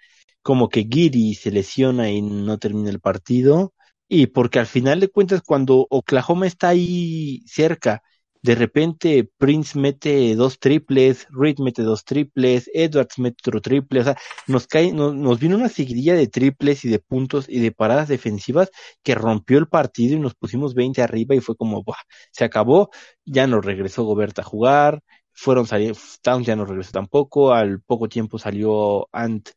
como que Giri se lesiona y no termina el partido, y porque al final de cuentas cuando Oklahoma está ahí cerca de repente Prince mete dos triples, Reed mete dos triples, Edwards mete otro triple, o sea, nos cae, nos, vino una seguidilla de triples y de puntos y de paradas defensivas que rompió el partido y nos pusimos 20 arriba y fue como, Buah, se acabó, ya no regresó Gobert a jugar, fueron salir, Towns ya no regresó tampoco, al poco tiempo salió Ant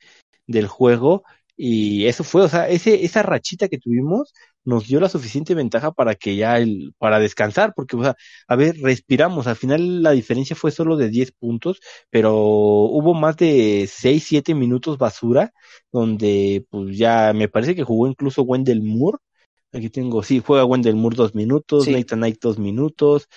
del juego y eso fue, o sea, ese, esa rachita que tuvimos nos dio la suficiente ventaja para que ya el, para descansar, porque, o sea, a ver, respiramos, al final la diferencia fue solo de 10 puntos, pero hubo más de 6, 7 minutos basura, donde pues ya me parece que jugó incluso Wendell Moore, aquí tengo, sí, juega Wendell Moore dos minutos, sí. Nathan Knight dos minutos,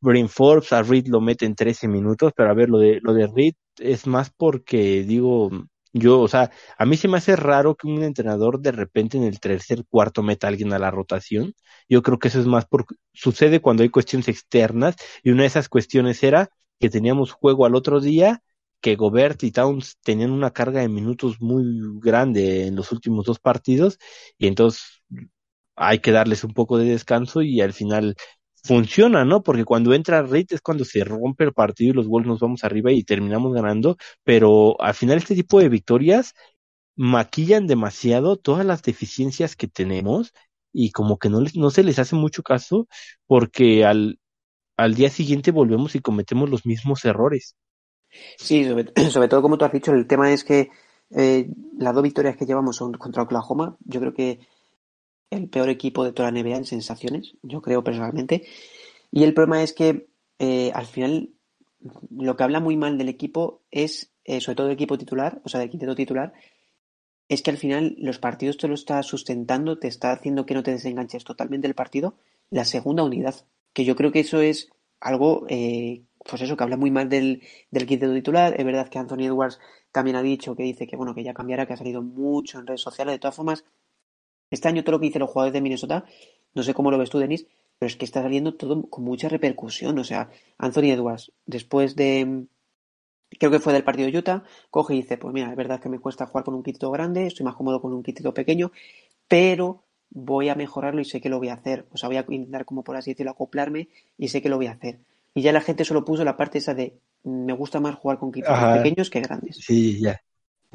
Brain Forbes, a Reed lo mete en 13 minutos, pero a ver, lo de, lo de Reed es más porque, digo, yo, o sea, a mí se me hace raro que un entrenador de repente en el tercer cuarto meta a alguien a la rotación. Yo creo que eso es más porque sucede cuando hay cuestiones externas y una de esas cuestiones era que teníamos juego al otro día, que Gobert y Towns tenían una carga de minutos muy grande en los últimos dos partidos y entonces hay que darles un poco de descanso y al final funciona, ¿no? Porque cuando entra Reid es cuando se rompe el partido y los Wolves nos vamos arriba y terminamos ganando, pero al final este tipo de victorias maquillan demasiado todas las deficiencias que tenemos y como que no, les, no se les hace mucho caso porque al, al día siguiente volvemos y cometemos los mismos errores. Sí, sobre, sobre todo como tú has dicho, el tema es que eh, las dos victorias que llevamos son contra Oklahoma. Yo creo que el peor equipo de toda la NBA en sensaciones, yo creo personalmente. Y el problema es que eh, al final lo que habla muy mal del equipo es, eh, sobre todo del equipo titular, o sea, del quinteto titular, es que al final los partidos te lo está sustentando, te está haciendo que no te desenganches totalmente del partido, la segunda unidad. Que yo creo que eso es algo, eh, pues eso, que habla muy mal del, del quinteto titular. Es verdad que Anthony Edwards también ha dicho que dice que bueno, que ya cambiará, que ha salido mucho en redes sociales. De todas formas, este año todo lo que dicen los jugadores de Minnesota, no sé cómo lo ves tú, Denis, pero es que está saliendo todo con mucha repercusión. O sea, Anthony Edwards, después de, creo que fue del partido de Utah, coge y dice, pues mira, es verdad que me cuesta jugar con un quitito grande, estoy más cómodo con un quitito pequeño, pero voy a mejorarlo y sé que lo voy a hacer. O sea, voy a intentar, como por así decirlo, acoplarme y sé que lo voy a hacer. Y ya la gente solo puso la parte esa de, me gusta más jugar con quititos Ajá. pequeños que grandes. Sí, ya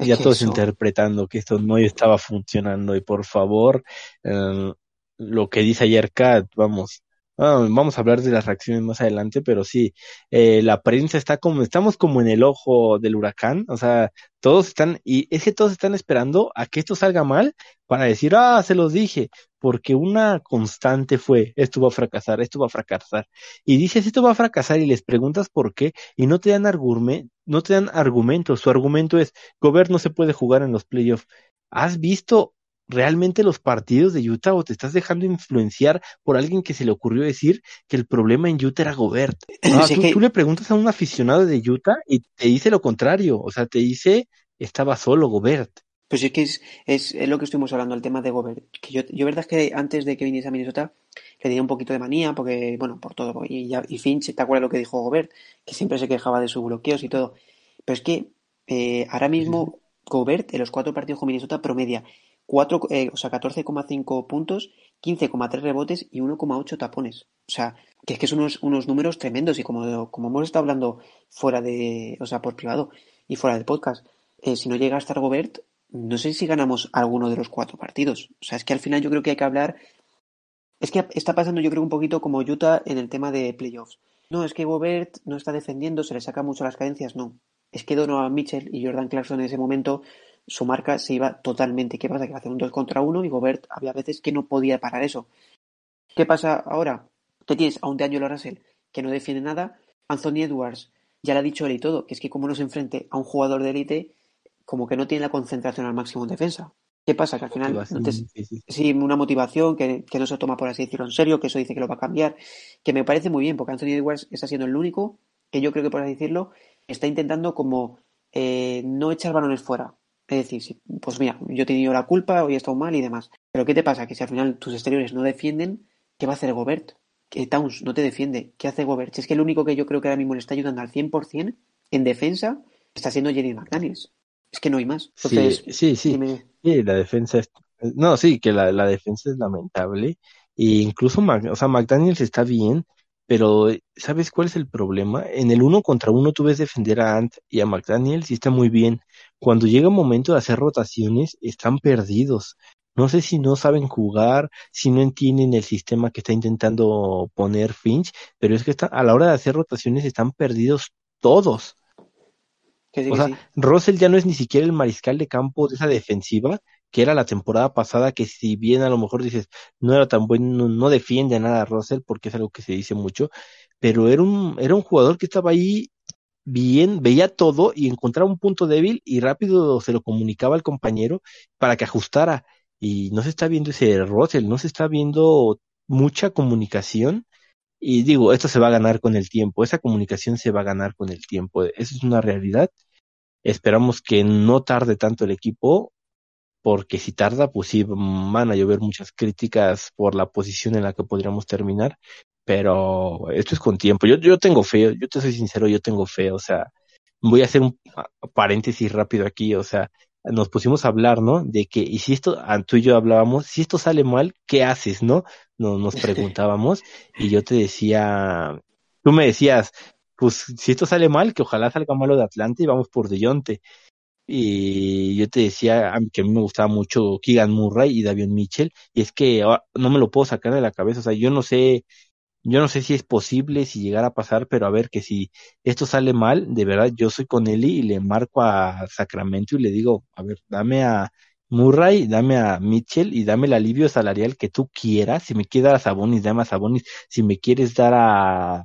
ya todos eso. interpretando que esto no estaba funcionando y por favor, eh, lo que dice ayer Kat, vamos, ah, vamos a hablar de las reacciones más adelante, pero sí, eh, la prensa está como, estamos como en el ojo del huracán, o sea, todos están, y es que todos están esperando a que esto salga mal para decir, ah, se los dije, porque una constante fue, esto va a fracasar, esto va a fracasar. Y dices, esto va a fracasar y les preguntas por qué y no te dan, argumentos, no te dan argumentos. Su argumento es, Gobert no se puede jugar en los playoffs. ¿Has visto realmente los partidos de Utah o te estás dejando influenciar por alguien que se le ocurrió decir que el problema en Utah era Gobert? Ah, tú, le preguntas a un aficionado de Utah y te dice lo contrario, o sea, te dice estaba solo Gobert. Pues es que es, es, lo que estuvimos hablando, el tema de Gobert. Que yo, yo verdad es que antes de que viniese a Minnesota le tenía un poquito de manía, porque, bueno, por todo. Y, ya, y Finch, ¿te acuerdas lo que dijo Gobert? Que siempre se quejaba de sus bloqueos y todo. Pero es que eh, ahora mismo Gobert en los cuatro partidos con Minnesota promedia cuatro, eh, o sea, 14,5 puntos, 15,3 rebotes y 1,8 tapones. O sea, que es que son unos, unos números tremendos y como, como hemos estado hablando fuera de, o sea, por privado y fuera del podcast, eh, si no llega a estar Gobert, no sé si ganamos alguno de los cuatro partidos. O sea, es que al final yo creo que hay que hablar. Es que está pasando, yo creo, un poquito como Utah en el tema de playoffs. No, es que Gobert no está defendiendo, se le saca mucho las cadencias. No. Es que Donovan Mitchell y Jordan Clarkson en ese momento, su marca se iba totalmente. ¿Qué pasa? Que hacer un 2 contra 1 y Gobert había veces que no podía parar eso. ¿Qué pasa ahora? Te tienes a un de Angelo Russell que no defiende nada. Anthony Edwards, ya le ha dicho él y todo, que es que como no se enfrente a un jugador de élite, como que no tiene la concentración al máximo en defensa. ¿Qué pasa? Que al final, sí, una motivación que, no se toma por así decirlo en serio, que eso dice que lo va a cambiar, que me parece muy bien, porque Anthony Edwards está siendo el único que yo creo que por así decirlo está intentando como eh, no echar balones fuera. Es decir, pues mira, yo he tenido la culpa, hoy he estado mal y demás. Pero ¿qué te pasa? Que si al final tus exteriores no defienden, ¿qué va a hacer Gobert? Que Towns no te defiende. ¿Qué hace Gobert? Si es que el único que yo creo que ahora mismo le está ayudando al 100% en defensa está siendo Jerry McDaniels. Es que no hay más. sí, sí, sí. la defensa es... No, sí, que la, la defensa es lamentable. E incluso, o sea, McDaniels está bien, pero ¿sabes cuál es el problema? En el uno contra uno tú ves defender a Ant y a McDaniels y está muy bien. Cuando llega el momento de hacer rotaciones, están perdidos. No sé si no saben jugar, si no entienden el sistema que está intentando poner Finch, pero es que está, a la hora de hacer rotaciones están perdidos todos o sea, Russell ya no es ni siquiera el mariscal de campo de esa defensiva que era la temporada pasada, que si bien a lo mejor dices no era tan bueno, no, defiende nada a Russell porque es algo que se dice mucho, pero era un, era un jugador que estaba ahí bien, veía todo y encontraba un punto débil y rápido se lo comunicaba al compañero para que ajustara. Y no se está viendo ese Russell, no se está viendo mucha comunicación. Y digo, esto se va a ganar con el tiempo, esa comunicación se va a ganar con el tiempo, eso es una realidad. Esperamos que no tarde tanto el equipo, porque si tarda, pues sí van a llover muchas críticas por la posición en la que podríamos terminar, pero esto es con tiempo. Yo, yo tengo fe, yo te soy sincero, yo tengo fe, o sea, voy a hacer un paréntesis rápido aquí, o sea, nos pusimos a hablar, ¿no? De que, y si esto, ah, tú y yo hablábamos, si esto sale mal, ¿qué haces, no? Nos, nos preguntábamos, y yo te decía, tú me decías, pues si esto sale mal, que ojalá salga malo de Atlanta y vamos por Deyonte. Y yo te decía que a mí me gustaba mucho Keegan Murray y Davion Mitchell, y es que ah, no me lo puedo sacar de la cabeza, o sea, yo no sé yo no sé si es posible, si llegara a pasar, pero a ver que si esto sale mal, de verdad yo soy con Eli y le marco a Sacramento y le digo, a ver, dame a Murray, dame a Mitchell y dame el alivio salarial que tú quieras. Si me quieres dar a Sabonis, dame a Sabonis. Si me quieres dar a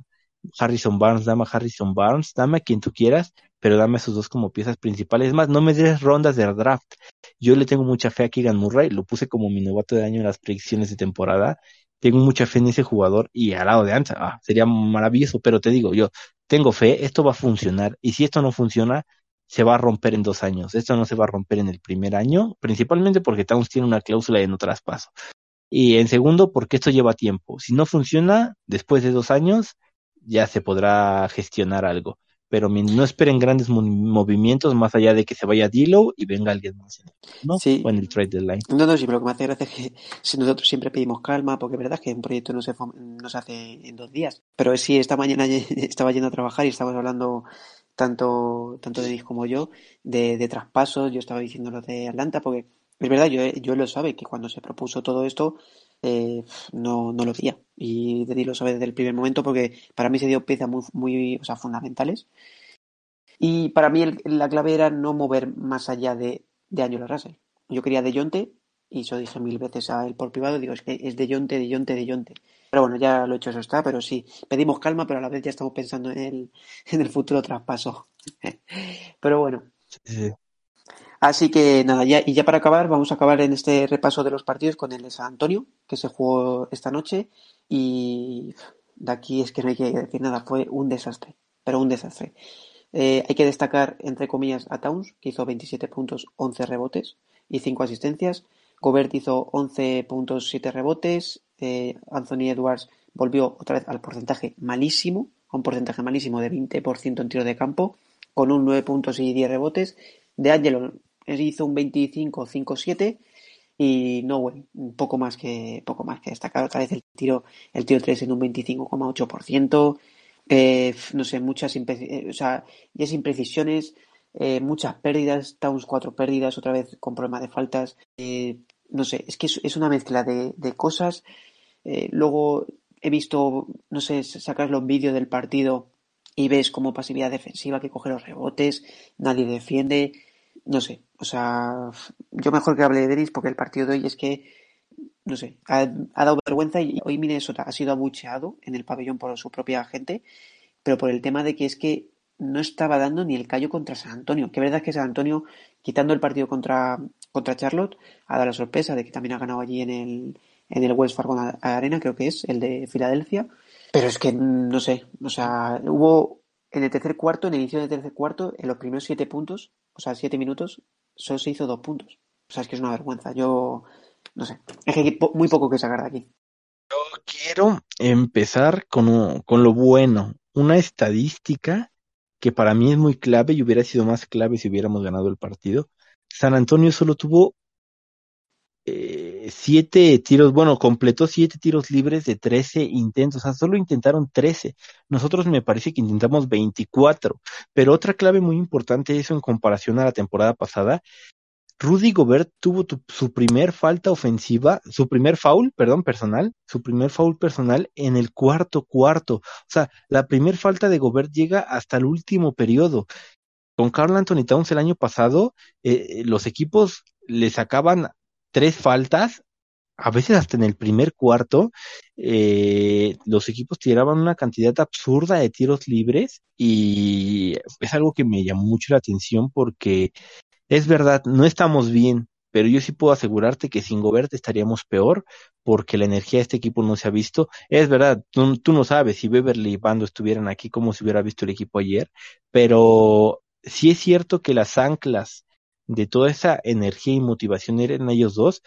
Harrison Barnes, dame a Harrison Barnes. Dame a quien tú quieras, pero dame a esos dos como piezas principales. Es más, no me des rondas de draft. Yo le tengo mucha fe a Keegan Murray, lo puse como mi novato de año en las predicciones de temporada tengo mucha fe en ese jugador y al lado de Ancha, ah, sería maravilloso, pero te digo, yo tengo fe, esto va a funcionar y si esto no funciona, se va a romper en dos años. Esto no se va a romper en el primer año, principalmente porque Towns tiene una cláusula de no traspaso. Y en segundo, porque esto lleva tiempo. Si no funciona, después de dos años, ya se podrá gestionar algo pero no esperen grandes movimientos más allá de que se vaya Dilo y venga alguien más, ¿no? Sí. O en el trade deadline. No, no, sí, pero lo que me hace gracia es que si nosotros siempre pedimos calma, porque es verdad que un proyecto no se, no se hace en dos días, pero sí, esta mañana estaba yendo a trabajar y estábamos hablando tanto, tanto de como yo, de, de traspasos, yo estaba diciendo lo de Atlanta, porque es verdad, yo, yo lo sabe, que cuando se propuso todo esto, eh, no, no lo veía. Y Dedi lo sabe desde el primer momento porque para mí se dio piezas muy, muy o sea, fundamentales. Y para mí la clave era no mover más allá de, de Angelo Russell. Yo quería de Jonte y eso dije mil veces a él por privado, digo, es que es de Yonte, de Yonte, de Yonte. Pero bueno, ya lo hecho, eso está, pero sí, pedimos calma, pero a la vez ya estamos pensando en el, en el futuro traspaso. pero bueno. Así que nada, y ya para acabar, vamos a acabar en este repaso de los partidos con el de San Antonio, que se jugó esta noche, y de aquí es que no hay que decir nada, fue un desastre, pero un desastre. Eh, hay que destacar, entre comillas, a Towns, que hizo 27 puntos, 11 rebotes y 5 asistencias. Gobert hizo 11 puntos, 7 rebotes. Eh, Anthony Edwards volvió otra vez al porcentaje malísimo, a un porcentaje malísimo de 20% en tiro de campo, con un 9 puntos y 10 rebotes. De Angelo hizo un 25, 5, 7 y no un poco más que poco más que destacar otra vez el tiro el tiro 3 en un 25,8% eh, no sé, muchas eh, o sea, eh, muchas pérdidas, Towns cuatro pérdidas, otra vez con problema de faltas. no sé, es que es, una mezcla de, cosas. luego he visto, no sé, sacas los vídeos del partido y ves como pasividad defensiva que coge los rebotes, nadie defiende, no sé, o sea, yo mejor que hable de Denis porque el partido de hoy es que no sé, ha, dado vergüenza y hoy Minnesota ha sido abucheado en el pabellón por su propia gente, pero por el tema de que es que no estaba dando ni el callo contra San Antonio. Que verdad es que San Antonio, quitando el partido contra, contra Charlotte, ha dado la sorpresa de que también ha ganado allí en el, en el Wells Fargo Arena, creo que es, el de Filadelfia. Pero es que, no sé, o sea, hubo en el tercer cuarto, en el inicio del tercer cuarto, en los primeros siete puntos, o sea, siete minutos, solo se hizo dos puntos. O sea, es que es una vergüenza. Yo, no sé, es que hay muy poco que sacar de aquí. Yo quiero empezar con, con lo bueno, una estadística que para mí es muy clave y hubiera sido más clave si hubiéramos ganado el partido. San Antonio solo tuvo eh, siete tiros, bueno, completó siete tiros libres de trece intentos, o sea, solo intentaron trece. Nosotros me parece que intentamos veinticuatro, pero otra clave muy importante eso en comparación a la temporada pasada Rudy Gobert tuvo su primer falta ofensiva, su primer foul, perdón, personal, su primer foul personal en el cuarto cuarto. O sea, la primer falta de Gobert llega hasta el último periodo. Con Carl Anthony Towns el año pasado, eh, los equipos le sacaban tres faltas, a veces hasta en el primer cuarto, eh, los equipos tiraban una cantidad absurda de tiros libres y es algo que me llamó mucho la atención porque es verdad, no estamos bien, pero yo sí puedo asegurarte que sin Gobert estaríamos peor porque la energía de este equipo no se ha visto. Es verdad, tú, no sabes si Beverly y Bando estuvieran aquí como se hubiera visto el equipo ayer, pero sí es cierto que las anclas de toda esa energía y motivación eran ellos dos,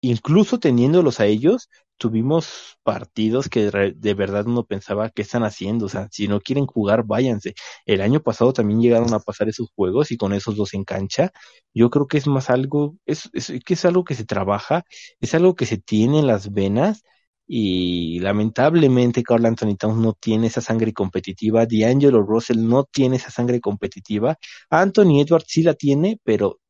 incluso teniéndolos a ellos, tuvimos partidos que de verdad uno pensaba que están haciendo, o sea, si no quieren jugar, váyanse. El año pasado también llegaron a pasar esos juegos y con esos dos en cancha, yo creo que es más algo, es, es que es algo que se trabaja, es algo que se tiene en las venas y lamentablemente Carl Anthony Towns no tiene esa sangre competitiva, D'Angelo Russell no tiene esa sangre competitiva, Anthony Edwards sí la tiene, pero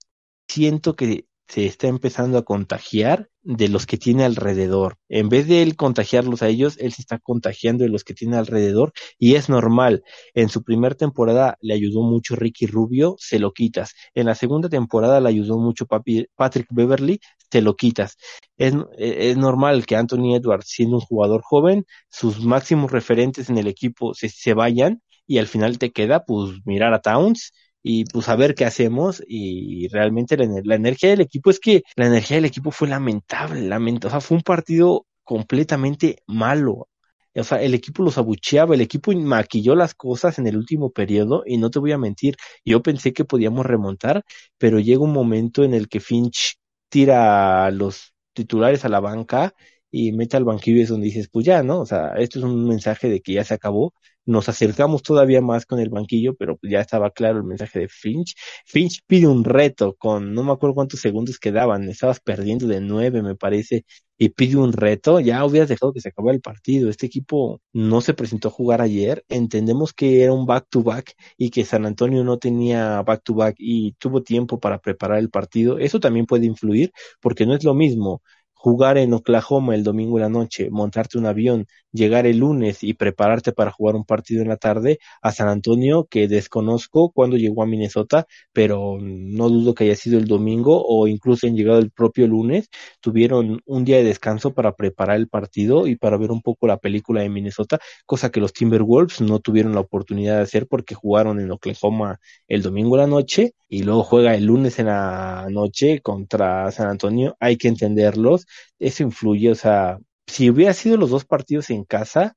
siento que se está empezando a contagiar de los que tiene alrededor. En vez de él contagiarlos a ellos, él se está contagiando de los que tiene alrededor y es normal. En su primera temporada le ayudó mucho Ricky Rubio, se lo quitas. En la segunda temporada le ayudó mucho Patrick Beverly, se lo quitas. Es, es normal que Anthony Edwards, siendo un jugador joven, sus máximos referentes en el equipo se, se vayan y al final te queda pues mirar a Towns y pues a ver qué hacemos y realmente la, energía del equipo es que la energía del equipo fue lamentable, lamentable, o sea, fue un partido completamente malo. O sea, el equipo los abucheaba, el equipo maquilló las cosas en el último periodo y no te voy a mentir, yo pensé que podíamos remontar, pero llega un momento en el que Finch tira a los titulares a la banca y mete al banquillo y es donde dices, pues ya, ¿no? O sea, esto es un mensaje de que ya se acabó. Nos acercamos todavía más con el banquillo, pero ya estaba claro el mensaje de Finch. Finch pide un reto con, no me acuerdo cuántos segundos quedaban, estabas perdiendo de nueve, me parece, y pide un reto. Ya hubieras dejado que se acabara el partido. Este equipo no se presentó a jugar ayer. Entendemos que era un back-to-back -back y que San Antonio no tenía back-to-back -back y tuvo tiempo para preparar el partido. Eso también puede influir porque no es lo mismo jugar en Oklahoma el domingo en la noche, montarte un avión, llegar el lunes y prepararte para jugar un partido en la tarde a San Antonio, que desconozco cuando llegó a Minnesota, pero no dudo que haya sido el domingo o incluso han llegado el propio lunes, tuvieron un día de descanso para preparar el partido y para ver un poco la película de Minnesota, cosa que los Timberwolves no tuvieron la oportunidad de hacer porque jugaron en Oklahoma el domingo en la noche y luego juega el lunes en la noche contra San Antonio, hay que entenderlos eso influye, o sea, si hubiera sido los dos partidos en casa,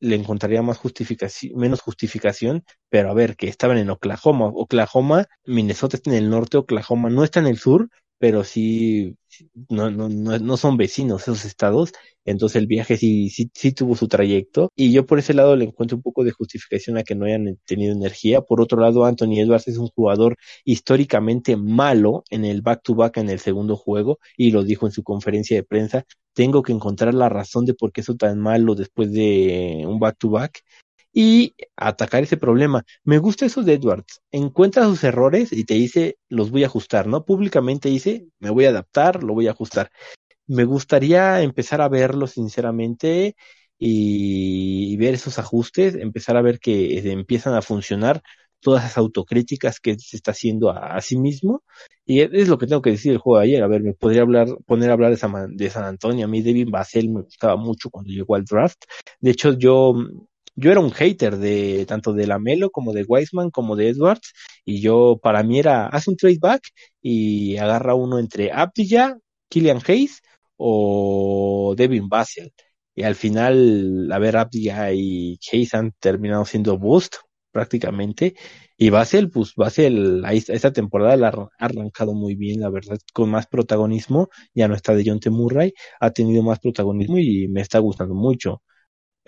le encontraría más justificación, menos justificación, pero a ver, que estaban en Oklahoma, Oklahoma, Minnesota está en el norte, Oklahoma no está en el sur, pero sí, no, no, no, no son vecinos esos estados, entonces el viaje sí, sí, sí tuvo su trayecto, y yo por ese lado le encuentro un poco de justificación a que no hayan tenido energía. Por otro lado, Anthony Edwards es un jugador históricamente malo en el back-to-back -back en el segundo juego, y lo dijo en su conferencia de prensa, tengo que encontrar la razón de por qué eso tan malo después de un back-to-back, y atacar ese problema. Me gusta eso de Edwards. Encuentra sus errores y te dice, los voy a ajustar, ¿no? Públicamente dice, me voy a adaptar, lo voy a ajustar. Me gustaría empezar a verlo sinceramente y, ver esos ajustes, empezar a ver que empiezan a funcionar todas esas autocríticas que se está haciendo a, sí mismo. Y es, lo que tengo que decir del juego de ayer. A ver, me podría hablar, poner a hablar de San, Antonio. A mí David Basel me gustaba mucho cuando llegó al draft. De hecho, yo yo era un hater de tanto de Lamelo como de Weisman como de Edwards y yo para mí era haz un trade back y agarra uno entre Abdilla, Killian Hayes o Devin Basel y al final a ver Abdilla y Hayes han terminado siendo boost prácticamente. Y Basel pues Basel esta temporada la ha arrancado muy bien la verdad con más protagonismo. Ya no está de John T. Murray ha tenido más protagonismo y me está gustando mucho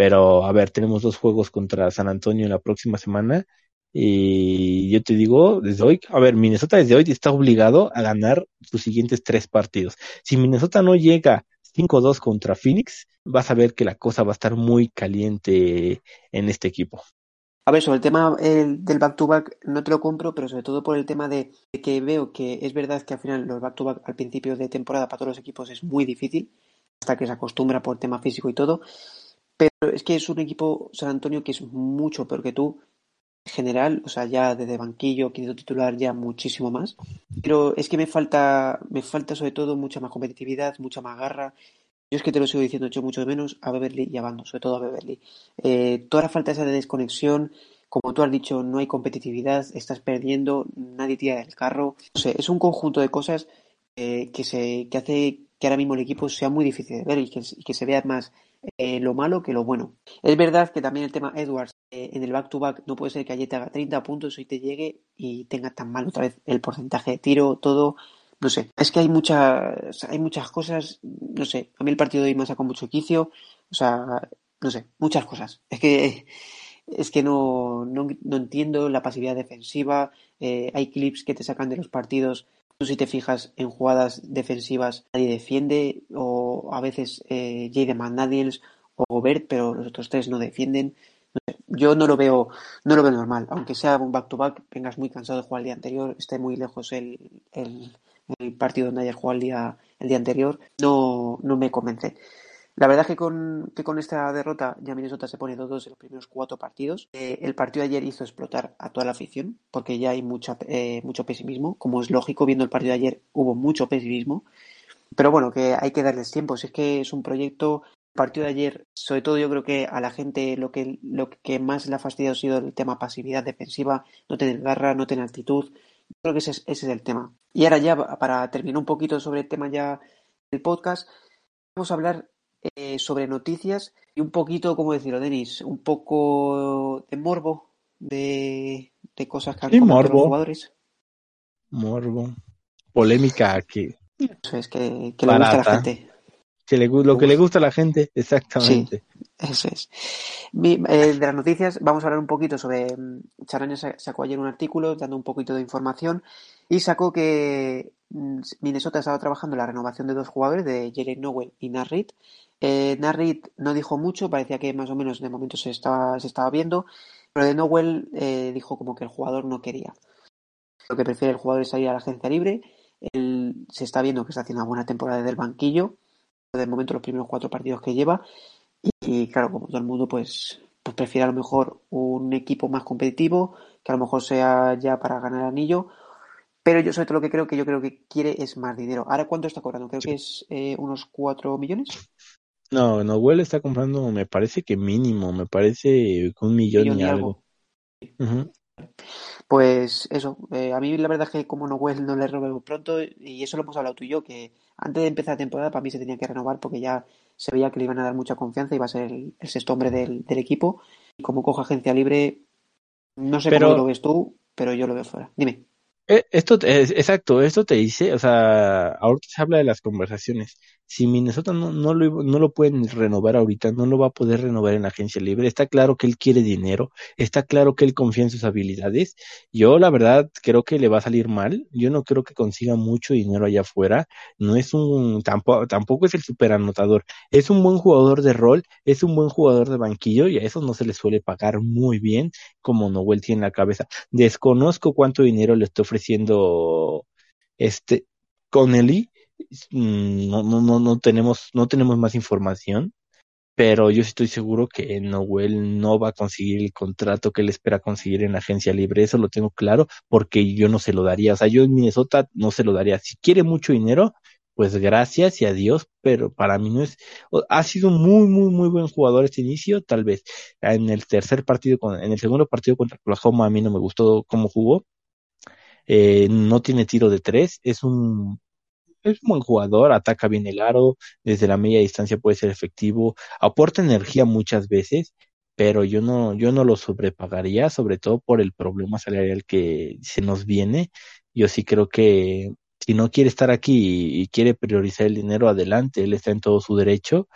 pero, a ver, tenemos dos juegos contra San Antonio la próxima semana. Y yo te digo, desde hoy, a ver, Minnesota desde hoy está obligado a ganar sus siguientes tres partidos. Si Minnesota no llega 5-2 contra Phoenix, vas a ver que la cosa va a estar muy caliente en este equipo. A ver, sobre el tema del back-to-back no te lo compro, pero sobre todo por el tema de, que veo que es verdad que al final los back-to-back al principio de temporada para todos los equipos es muy difícil, hasta que se acostumbra por tema físico y todo. Pero es que es un equipo San Antonio que es mucho peor que tú. En general, o sea, ya desde banquillo, quinto titular, ya muchísimo más. Pero es que me falta, me falta sobre todo mucha más competitividad, mucha más garra. Yo es que te lo sigo diciendo, echo mucho menos a Beverly y a Bando, sobre todo a Beverly. Eh, toda la falta esa de desconexión, como tú has dicho, no hay competitividad, estás perdiendo, nadie tira del carro. No sé, es un conjunto de cosas eh, que, se, que hace que ahora mismo el equipo sea muy difícil de ver y que se vea más eh, lo malo que lo bueno. Es verdad que también el tema Edwards eh, en el back-to-back no puede ser que ayer te haga 30 puntos y te llegue y tenga tan mal otra vez el porcentaje de tiro, todo. No sé, es que hay muchas, hay muchas cosas, no sé, a mí el partido de hoy me sacado mucho quicio, o sea, no sé, muchas cosas. Es que es que no, no, entiendo la pasividad defensiva, eh, hay clips que te sacan de los partidos si te fijas en jugadas defensivas, nadie defiende, o a veces eh, Jaden McDaniels o Gobert, pero los otros tres no defienden. yo no lo veo, no lo veo normal, aunque sea un back-to-back, vengas muy cansado de jugar el día anterior, esté muy lejos el, el, el partido donde hayas jugado el día, el día anterior, no, no me convence. La verdad es que con, que con esta derrota ya Minnesota se pone 2-2 en los primeros cuatro partidos. Eh, el partido de ayer hizo explotar a toda la afición porque ya hay mucha, eh, mucho pesimismo. Como es lógico, viendo el partido de ayer hubo mucho pesimismo. Pero bueno, que hay que darles tiempo. Si es que es un proyecto. El partido de ayer, sobre todo yo creo que a la gente lo que, lo que más le ha fastidiado ha sido el tema pasividad defensiva, no tener garra, no tener actitud. Creo que ese es, ese es el tema. Y ahora ya, para terminar un poquito sobre el tema ya del podcast, vamos a hablar eh, sobre noticias y un poquito, como decirlo, Denis, un poco de morbo de, de cosas que han morbo. los jugadores. Morbo. Polémica que. Eso es, que, que le gusta a la gente. Que le, lo que le gusta a la gente, exactamente. eso es. Eh, de las noticias, vamos a hablar un poquito sobre. Mm, Charaña sacó ayer un artículo dando un poquito de información y sacó que mm, Minnesota estaba trabajando en la renovación de dos jugadores, de Jalen Nowell y Narrit, eh, Narrit no dijo mucho, parecía que más o menos de momento se estaba, se estaba viendo, pero de Nowell eh, dijo como que el jugador no quería. Lo que prefiere el jugador es salir a la agencia libre. Él se está viendo que está haciendo una buena temporada del banquillo de momento los primeros cuatro partidos que lleva. Y, claro, como todo el mundo, pues, pues prefiere a lo mejor un equipo más competitivo, que a lo mejor sea ya para ganar el anillo. Pero yo sobre todo lo que creo que yo creo que quiere es más dinero. ¿Ahora cuánto está cobrando? Creo que es eh, unos 4 millones. No, Noel está comprando, me parece que mínimo, me parece un millón, y algo. Pues eso, eh, a mí la verdad es que como Noel no le robé pronto, y eso lo hemos hablado tú y yo, que antes de empezar la temporada para mí se tenía que renovar porque ya se veía que le iban a dar mucha confianza, y iba a ser el, sexto hombre del, equipo, y como coja agencia libre, no sé cómo lo ves tú, pero yo lo veo fuera. Dime. Eh, esto, es, exacto, esto te dice, o sea, ahorita se habla de las conversaciones. Si Minnesota no, no, lo, no lo pueden renovar ahorita, no lo va a poder renovar en la agencia libre. Está claro que él quiere dinero, está claro que él confía en sus habilidades. Yo, la verdad, creo que le va a salir mal. Yo no creo que consiga mucho dinero allá afuera. No es un, tampoco, tampoco es el super anotador. Es un buen jugador de rol, es un buen jugador de banquillo y a eso no se le suele pagar muy bien como Noel tiene en la cabeza. Desconozco cuánto dinero le está ofreciendo este Connelly Mm, no, no, no, no tenemos, no tenemos más información, pero yo estoy seguro que Noel no va a conseguir el contrato que él espera conseguir en la agencia libre, eso lo tengo claro, porque yo no se lo daría, o sea, yo en Minnesota no se lo daría. Si quiere mucho dinero, pues gracias y adiós, pero para mí no es, ha sido muy, muy, muy buen jugador este inicio, tal vez en el tercer partido, en el segundo partido contra Oklahoma a mí no me gustó cómo jugó, eh, no tiene tiro de tres, es un es buen jugador, ataca bien el aro, desde la media distancia puede ser efectivo, aporta energía muchas veces, pero yo no, yo no lo sobrepagaría, sobre todo por el problema salarial que se nos viene. Yo sí creo que si no quiere estar aquí y, quiere priorizar el dinero, adelante, él está en todo su derecho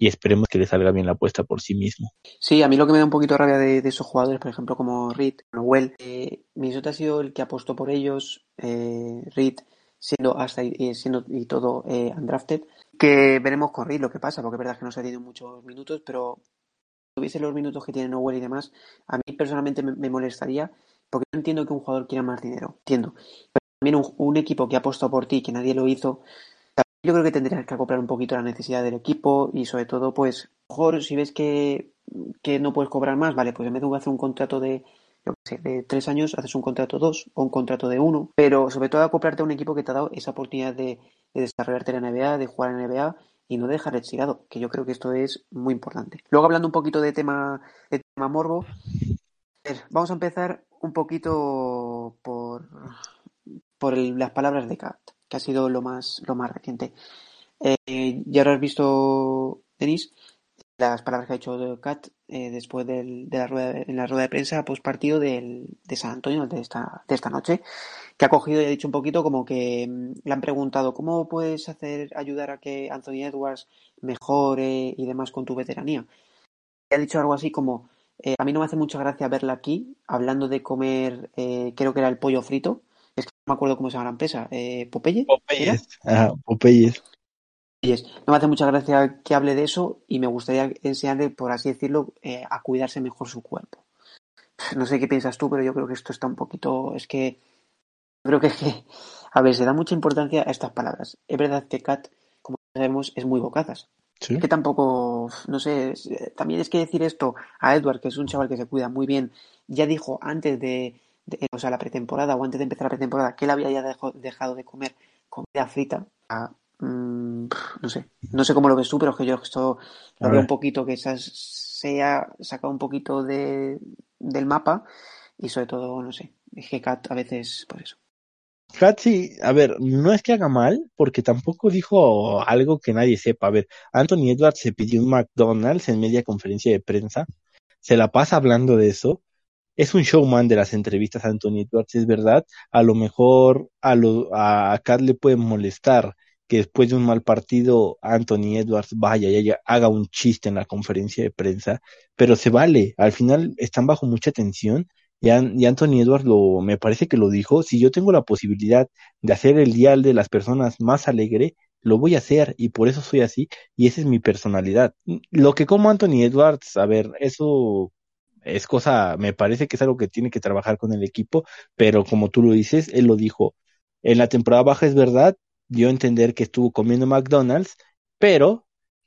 y esperemos que le salga bien la apuesta por sí mismo. Sí, a mí lo que me da un poquito rabia de, esos jugadores, por ejemplo, como Reed, Noel, eh, Minnesota ha sido el que apostó por ellos, eh, Reed siendo hasta y, siendo y todo eh, undrafted, que veremos con Reed lo que pasa, porque es verdad que no se ha tenido muchos minutos, pero si tuviese los minutos que tiene Noel y demás, a mí personalmente me, molestaría, porque no entiendo que un jugador quiera más dinero, entiendo. Pero también un, equipo que ha apostado por ti, que nadie lo hizo, yo creo que tendrías que acoplar un poquito la necesidad del equipo y sobre todo, pues, mejor si ves que, que no puedes cobrar más, vale, pues en vez de hacer un contrato de yo sé, de tres años haces un contrato dos o un contrato de uno, pero sobre todo acoplarte a un equipo que te ha dado esa oportunidad de, desarrollarte en la NBA, de jugar en la NBA y no dejar retirado, que yo creo que esto es muy importante. Luego hablando un poquito de tema, de tema morbo, vamos a empezar un poquito por, por las palabras de Kat, que ha sido lo más, lo más reciente. Eh, ya lo has visto, Denis, las palabras que ha dicho Kat eh, después de la rueda, en la rueda de prensa post partido de San Antonio de esta, de esta noche, que ha cogido y ha dicho un poquito como que mm, le han preguntado cómo puedes hacer ayudar a que Anthony Edwards mejore y demás con tu veteranía. Y ha dicho algo así como eh, a mí no me hace mucha gracia verla aquí hablando de comer, eh, creo que era el pollo frito, me acuerdo cómo se llama la empresa, Popeye. Popeyes. Popeyes. No me hace mucha gracia que hable de eso y me gustaría enseñarle, por así decirlo, eh, a cuidarse mejor su cuerpo. No sé qué piensas tú, pero yo creo que esto está un poquito. Es que. Creo que, a ver, se da mucha importancia a estas palabras. Es verdad que Kat, como sabemos, es muy bocazas. ¿Sí? Que tampoco, no sé, también es que decir esto a Edward, que es un chaval que se cuida muy bien, ya dijo antes de, o sea, la pretemporada o antes de empezar la pretemporada, que él había ya dejado de comer comida frita. Mm, no sé, no sé cómo lo ves tú, pero es que yo esto lo veo un poquito que se ha sacado un poquito de, del mapa y sobre todo, no sé, es que Kat a veces por eso. Kat sí, a ver, no es que haga mal, porque tampoco dijo algo que nadie sepa. A ver, Anthony Edwards se pidió un McDonald's en media conferencia de prensa, se la pasa hablando de eso. Es un showman de las entrevistas Anthony Edwards, es verdad. A lo mejor a, lo, a Kat le puede molestar que después de un mal partido Anthony Edwards vaya y haga un chiste en la conferencia de prensa, pero se vale, al final están bajo mucha tensión y, Anthony Edwards lo, me parece que lo dijo, si yo tengo la posibilidad de hacer el dial de las personas más alegre, lo voy a hacer y por eso soy así y esa es mi personalidad. Lo que como Anthony Edwards, a ver, eso es cosa, me parece que es algo que tiene que trabajar con el equipo, pero como tú lo dices, él lo dijo, en la temporada baja es verdad, dio a entender que estuvo comiendo McDonald's pero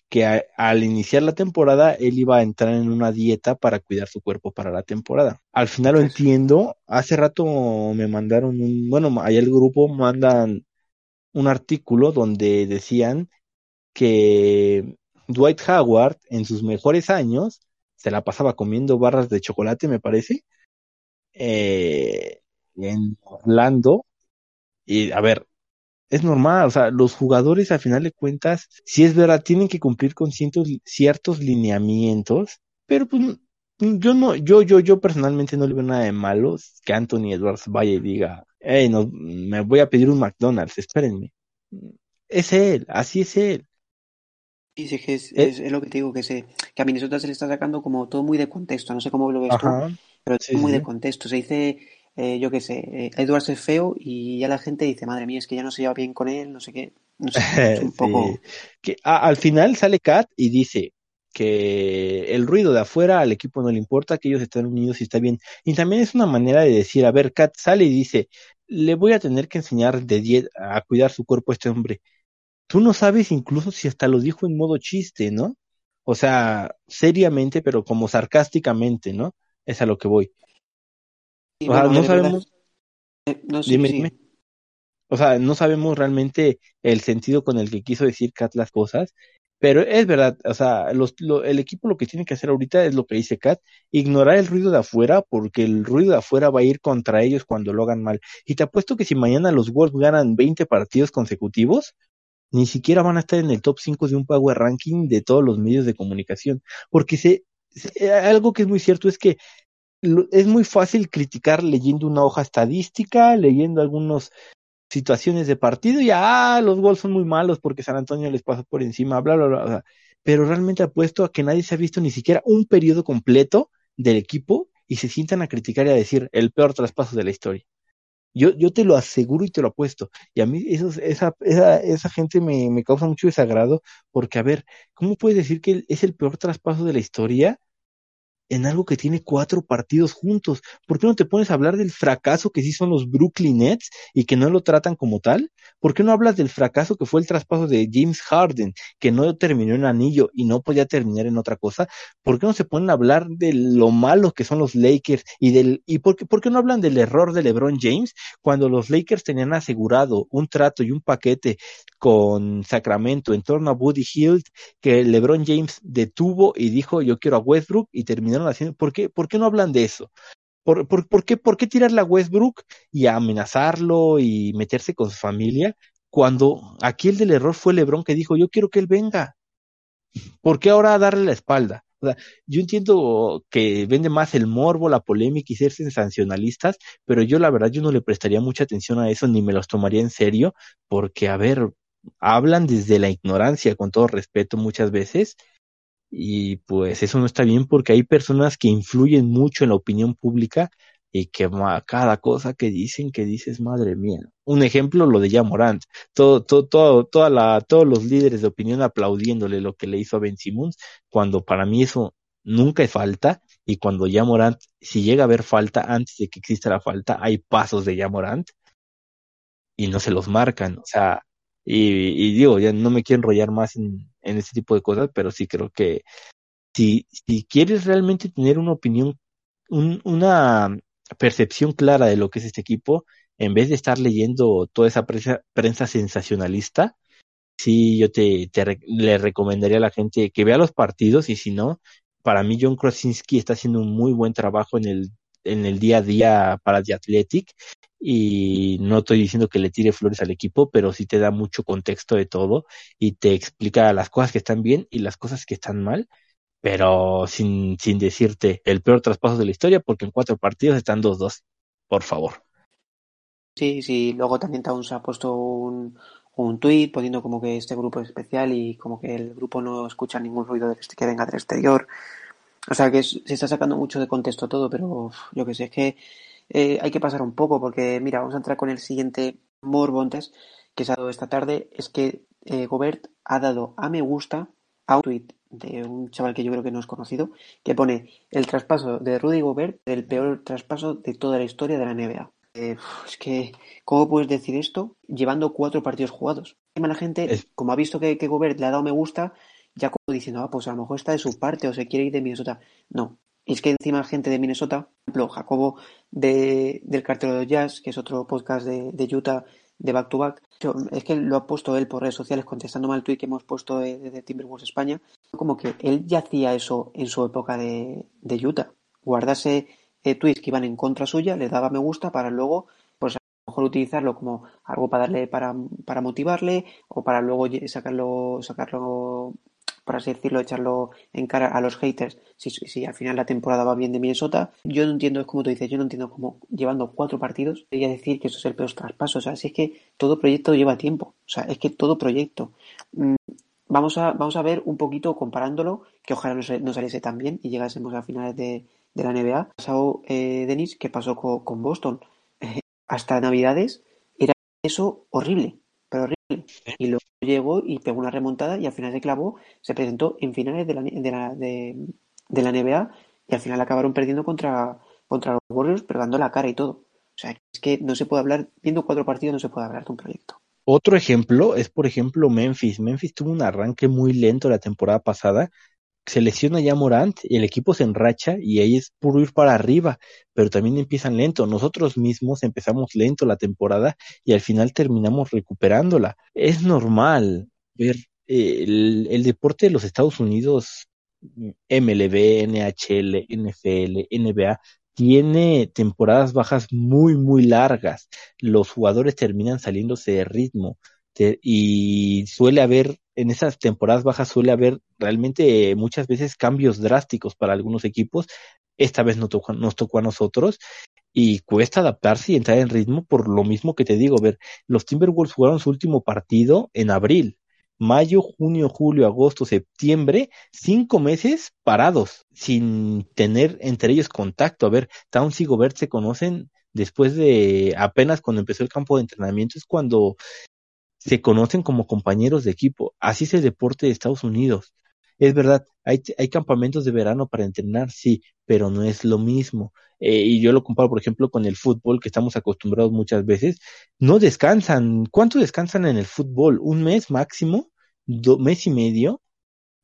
que al iniciar la temporada él iba a entrar en una dieta para cuidar su cuerpo para la temporada. Al final lo entiendo. Hace rato me mandaron un, bueno, ahí el grupo mandan un artículo donde decían que Dwight Howard en sus mejores años se la pasaba comiendo barras de chocolate, me parece, eh, en Orlando. Y a ver, es normal, o sea, los jugadores al final de cuentas, si es verdad, tienen que cumplir con ciertos lineamientos, pero pues yo no, yo, yo, yo personalmente no le veo nada de malo que Anthony Edwards vaya y diga, hey, no, me voy a pedir un McDonald's, espérenme. Es él, así es él. Sí, sí, es, eh, es, es, lo que te digo, que, se, que a Minnesota se le está sacando como todo muy de contexto, no sé cómo lo ves tú, pero sí, muy de contexto. Se dice eh, yo qué sé, eh, Edwards es feo y ya la gente dice, madre mía, es que ya no se lleva bien con él, no sé qué. No sé, es un poco... que, al final sale Kat y dice que el ruido de afuera al equipo no le importa, que ellos están unidos y está bien. Y también es una manera de decir, a ver, Kat sale y dice, le voy a tener que enseñar de a cuidar su cuerpo a este hombre. Tú no sabes incluso si hasta lo dijo en modo chiste, ¿no? O sea, seriamente, pero como sarcásticamente, ¿no? Es a lo que voy o sea, no sabemos. Eh, no, sí, dime, O sea, no sabemos realmente el sentido con el que quiso decir Kat las cosas, pero es verdad, o sea, los, lo, el equipo lo que tiene que hacer ahorita es lo que dice Kat, ignorar el ruido de afuera, porque el ruido de afuera va a ir contra ellos cuando lo hagan mal. Y te apuesto que si mañana los Wolves ganan 20 partidos consecutivos, ni siquiera van a estar en el top 5 de un Power Ranking de todos los medios de comunicación. Porque se, se, algo que es muy cierto es que es muy fácil criticar leyendo una hoja estadística, leyendo algunas situaciones de partido y ah, los gols son muy malos porque San Antonio les pasó por encima, bla, bla, bla, bla. Pero realmente apuesto a que nadie se ha visto ni siquiera un periodo completo del equipo y se sientan a criticar y a decir el peor traspaso de la historia. Yo, yo te lo aseguro y te lo apuesto. Y a mí eso, esa, esa, esa gente me, me causa mucho desagrado porque, a ver, ¿cómo puedes decir que es el peor traspaso de la historia en algo que tiene cuatro partidos juntos. ¿Por qué no te pones a hablar del fracaso que sí son los Brooklyn Nets y que no lo tratan como tal? ¿Por qué no hablas del fracaso que fue el traspaso de James Harden, que no terminó en anillo y no podía terminar en otra cosa? ¿Por qué no se ponen a hablar de lo malos que son los Lakers y del y por qué, no hablan del error de LeBron James cuando los Lakers tenían asegurado un trato y un paquete con Sacramento en torno a Woody Hill que LeBron James detuvo y dijo yo quiero a Westbrook y terminaron haciendo, ¿por qué, por qué no hablan de eso? ¿Por, por, por, qué, ¿Por qué tirarle a Westbrook y amenazarlo y meterse con su familia cuando aquí el del error fue Lebron que dijo yo quiero que él venga? ¿Por qué ahora darle la espalda? O sea, yo entiendo que vende más el morbo, la polémica y ser sensacionalistas, pero yo la verdad yo no le prestaría mucha atención a eso ni me los tomaría en serio, porque a ver, hablan desde la ignorancia, con todo respeto muchas veces, y pues eso no está bien porque hay personas que influyen mucho en la opinión pública y que cada cosa que dicen que dices madre mía un ejemplo lo de Jamorant todo todo todo toda la todos los líderes de opinión aplaudiéndole lo que le hizo a Ben Simmons cuando para mí eso nunca es falta y cuando Jamorant si llega a haber falta antes de que exista la falta hay pasos de Jamorant y no se los marcan o sea y, y, digo, ya no me quiero enrollar más en, en este tipo de cosas, pero sí creo que si, si quieres realmente tener una opinión, un, una percepción clara de lo que es este equipo, en vez de estar leyendo toda esa prensa, prensa sensacionalista, sí yo te, te le recomendaría a la gente que vea los partidos y si no, para mí John Krasinski está haciendo un muy buen trabajo en el, en el día a día para The Athletic y no estoy diciendo que le tire flores al equipo, pero sí te da mucho contexto de todo y te explica las cosas que están bien y las cosas que están mal, pero sin, sin decirte el peor traspaso de la historia, porque en cuatro partidos están dos dos, por favor. Sí, sí, luego también Towns ha puesto un, un tuit poniendo como que este grupo es especial y como que el grupo no escucha ningún ruido que venga del exterior. O sea que se está sacando mucho de contexto todo, pero yo que sé, es que eh, hay que pasar un poco porque, mira, vamos a entrar con el siguiente Morbontes que se ha dado esta tarde. Es que eh, Gobert ha dado a me gusta a un tweet de un chaval que yo creo que no es conocido, que pone el traspaso de Rudy Gobert el peor traspaso de toda la historia de la NBA. Eh, es que, ¿cómo puedes decir esto llevando cuatro partidos jugados? La gente, Es- como ha visto que, que Gobert le ha dado me gusta, ya como diciendo, ah, pues a lo mejor está de su parte o se quiere ir de Minnesota. No, es que encima gente de Minnesota, por ejemplo, Jacobo de, del Cartero de Jazz, que es otro podcast de, de Utah de Back to Back, es que lo ha puesto él por redes sociales contestándome al tweet que hemos puesto de, Timberwolves España, como que él ya hacía eso en su época de, de Utah, guardarse eh, tweets que iban en contra suya, le daba me gusta para luego, pues a lo mejor utilizarlo como algo para darle, para, para motivarle o para luego sacarlo, sacarlo, por así decirlo, echarlo en cara a los haters si, si al final la temporada va bien de Minnesota. Yo no entiendo, es como tú dices, yo no entiendo cómo llevando cuatro partidos debería decir que eso es el peor traspaso. O sea, si es que todo proyecto lleva tiempo. O sea, es que todo proyecto. Mm, Vamos a, vamos a ver un poquito comparándolo, que ojalá no, se- no saliese tan bien y llegásemos a finales de, de la NBA. Pasado, eh, Denis, ¿qué pasó co- con, Boston? Eh, hasta Navidades era eso horrible, pero horrible. Y luego llegó y pegó una remontada y al final se clavó, se presentó en finales de la, de la, de, de la NBA y al final acabaron perdiendo contra, contra los Warriors, pero dando la cara y todo. O sea, es que no se puede hablar, viendo cuatro partidos no se puede hablar de un proyecto. Otro ejemplo es, por ejemplo, Memphis. Memphis tuvo un arranque muy lento la temporada pasada. Se lesiona ya Morant, el equipo se enracha y ahí es puro ir para arriba, pero también empiezan lento. Nosotros mismos empezamos lento la temporada y al final terminamos recuperándola. Es normal ver eh, el, el deporte de los Estados Unidos, MLB, NHL, NFL, NBA, tiene temporadas bajas muy, muy largas. Los jugadores terminan saliéndose de ritmo y suele haber, en esas temporadas bajas suele haber realmente eh, muchas veces cambios drásticos para algunos equipos. Esta vez nos tocó, nos tocó a nosotros y cuesta adaptarse y entrar en ritmo por lo mismo que te digo. Ver, los Timberwolves jugaron su último partido en abril. Mayo, junio, julio, agosto, septiembre, cinco meses parados, sin tener entre ellos contacto. A ver, Towns y Gobert se conocen después de apenas cuando empezó el campo de entrenamiento, es cuando se conocen como compañeros de equipo. Así es el deporte de Estados Unidos. Es verdad, hay, campamentos de verano para entrenar, sí, pero no es lo mismo. Eh, y yo lo comparo, por ejemplo, con el fútbol, que estamos acostumbrados muchas veces. No descansan. ¿Cuánto descansan en el fútbol? ¿Un mes máximo? ¿Do, mes y medio?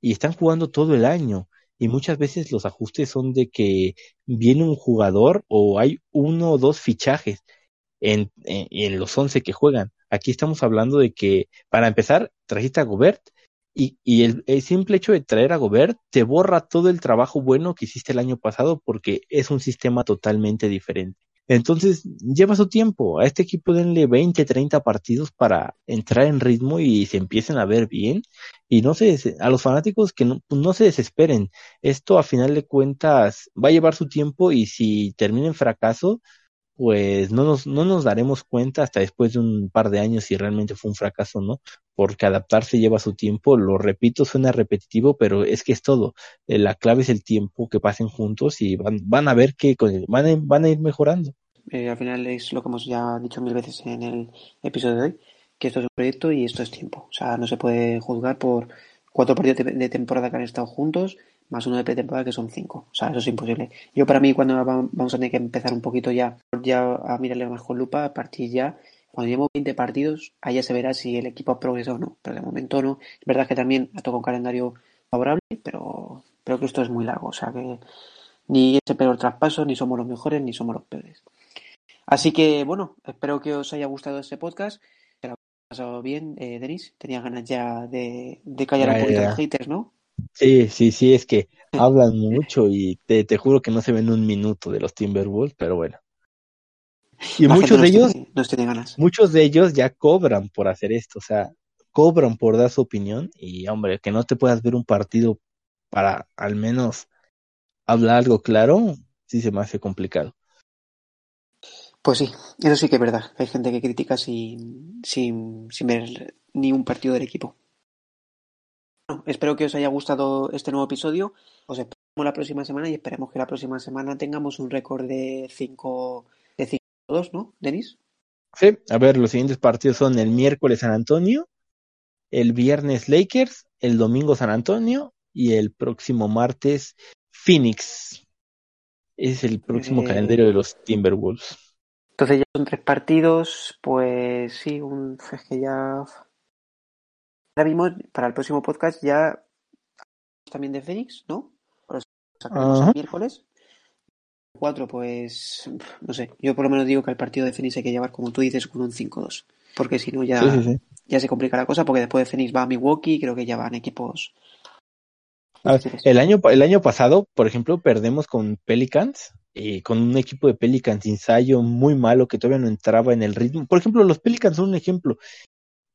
Y están jugando todo el año. Y muchas veces los ajustes son de que viene un jugador o hay uno o dos fichajes en, en, los once que juegan. Aquí estamos hablando de que, para empezar, trajiste a Gobert y, y el, el, simple hecho de traer a Gobert te borra todo el trabajo bueno que hiciste el año pasado porque es un sistema totalmente diferente. Entonces, lleva su tiempo. A este equipo denle 20, 30 partidos para entrar en ritmo y se empiecen a ver bien. Y no se, a los fanáticos que no, no se desesperen. Esto a final de cuentas va a llevar su tiempo y si termina en fracaso, pues no nos, no nos daremos cuenta hasta después de un par de años si realmente fue un fracaso o no, porque adaptarse lleva su tiempo, lo repito, suena repetitivo, pero es que es todo, eh, la clave es el tiempo que pasen juntos y van, van a ver que van a, van a ir mejorando. Eh, al final es lo que hemos ya dicho mil veces en el episodio de hoy, que esto es un proyecto y esto es tiempo, o sea, no se puede juzgar por cuatro partidos de, de temporada que han estado juntos, más uno de pretemporada que son cinco. O sea, eso es imposible. Yo para mí cuando vamos a tener que empezar un poquito ya, ya a mirarle más con lupa, a partir ya, cuando llevemos 20 partidos, allá se verá si el equipo ha progresado o no. Pero de momento no. Es verdad que también ha tocado un calendario favorable, pero creo que esto es muy largo. O sea que ni es el peor traspaso, ni somos los mejores, ni somos los peores. Así que bueno, espero que os haya gustado este podcast. Que lo ha pasado bien, eh, Denis. Tenía ganas ya de, de callar un poquito a los haters, ¿no? Sí, sí, sí, es que hablan mucho y te, te juro que no se ven un minuto de los Timberwolves, pero bueno. Y La muchos de ellos, tiene, no tiene ganas. muchos de ellos ya cobran por hacer esto, o sea, cobran por dar su opinión y hombre, que no te puedas ver un partido para al menos hablar algo claro, sí se me hace complicado. Pues sí, eso sí que es verdad. Hay gente que critica sin, sin, sin ver ni un partido del equipo. Bueno, espero que os haya gustado este nuevo episodio. Os esperamos la próxima semana y esperemos que la próxima semana tengamos un récord de 5 de 5 2, ¿no, Denis? Sí, a ver, los siguientes partidos son el miércoles San Antonio, el viernes Lakers, el domingo San Antonio y el próximo martes Phoenix. Es el próximo Eh, calendario de los Timberwolves. Entonces ya son tres partidos, pues sí, un, es que ya... Ahora mismo, para el próximo podcast ya también de Fénix, ¿no? Lo sacaremos el miércoles. Cuatro, pues no sé, yo por lo menos digo que el partido de Fénix hay que llevar, como tú dices, con un 5-2. Porque si no ya, Sí, sí, sí. ya se complica la cosa, porque después de Fénix va a Milwaukee, creo que ya van equipos... A ver, el año, el año pasado, por ejemplo, perdemos con Pelicans, y con un equipo de Pelicans ensayo muy malo que todavía no entraba en el ritmo. Por ejemplo, los Pelicans son un ejemplo.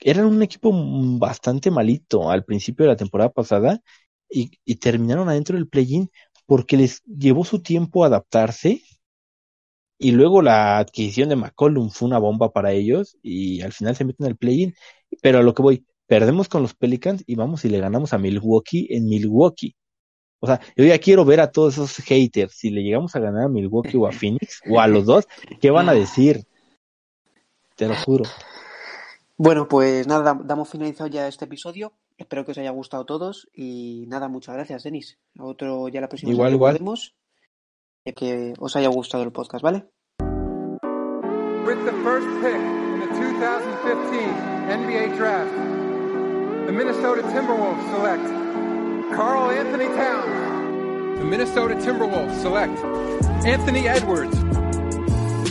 Eran un equipo bastante malito al principio de la temporada pasada y, y terminaron adentro del play-in porque les llevó su tiempo adaptarse y luego la adquisición de McCollum fue una bomba para ellos y al final se meten al play-in. Pero a lo que voy, perdemos con los Pelicans y vamos y le ganamos a Milwaukee en Milwaukee. O sea, yo ya quiero ver a todos esos haters. Si le llegamos a ganar a Milwaukee o a Phoenix o a los dos, ¿qué van a decir? Te lo juro. Bueno, pues nada, dam- damos finalizado ya este episodio. Espero que os haya gustado a todos y nada, muchas gracias, Denis. Otro ya la próxima Igual, semana igual. volvemos. Y Que os haya gustado el podcast, ¿vale? With the first pick in the 2015 NBA Draft, the Minnesota Timberwolves select Carl Anthony Towns. The Minnesota Timberwolves select Anthony Edwards.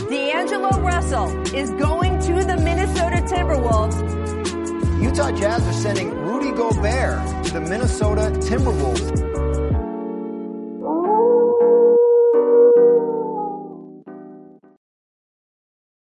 D'Angelo Russell is going to the Minnesota Timberwolves. Utah Jazz are sending Rudy Gobert to the Minnesota Timberwolves.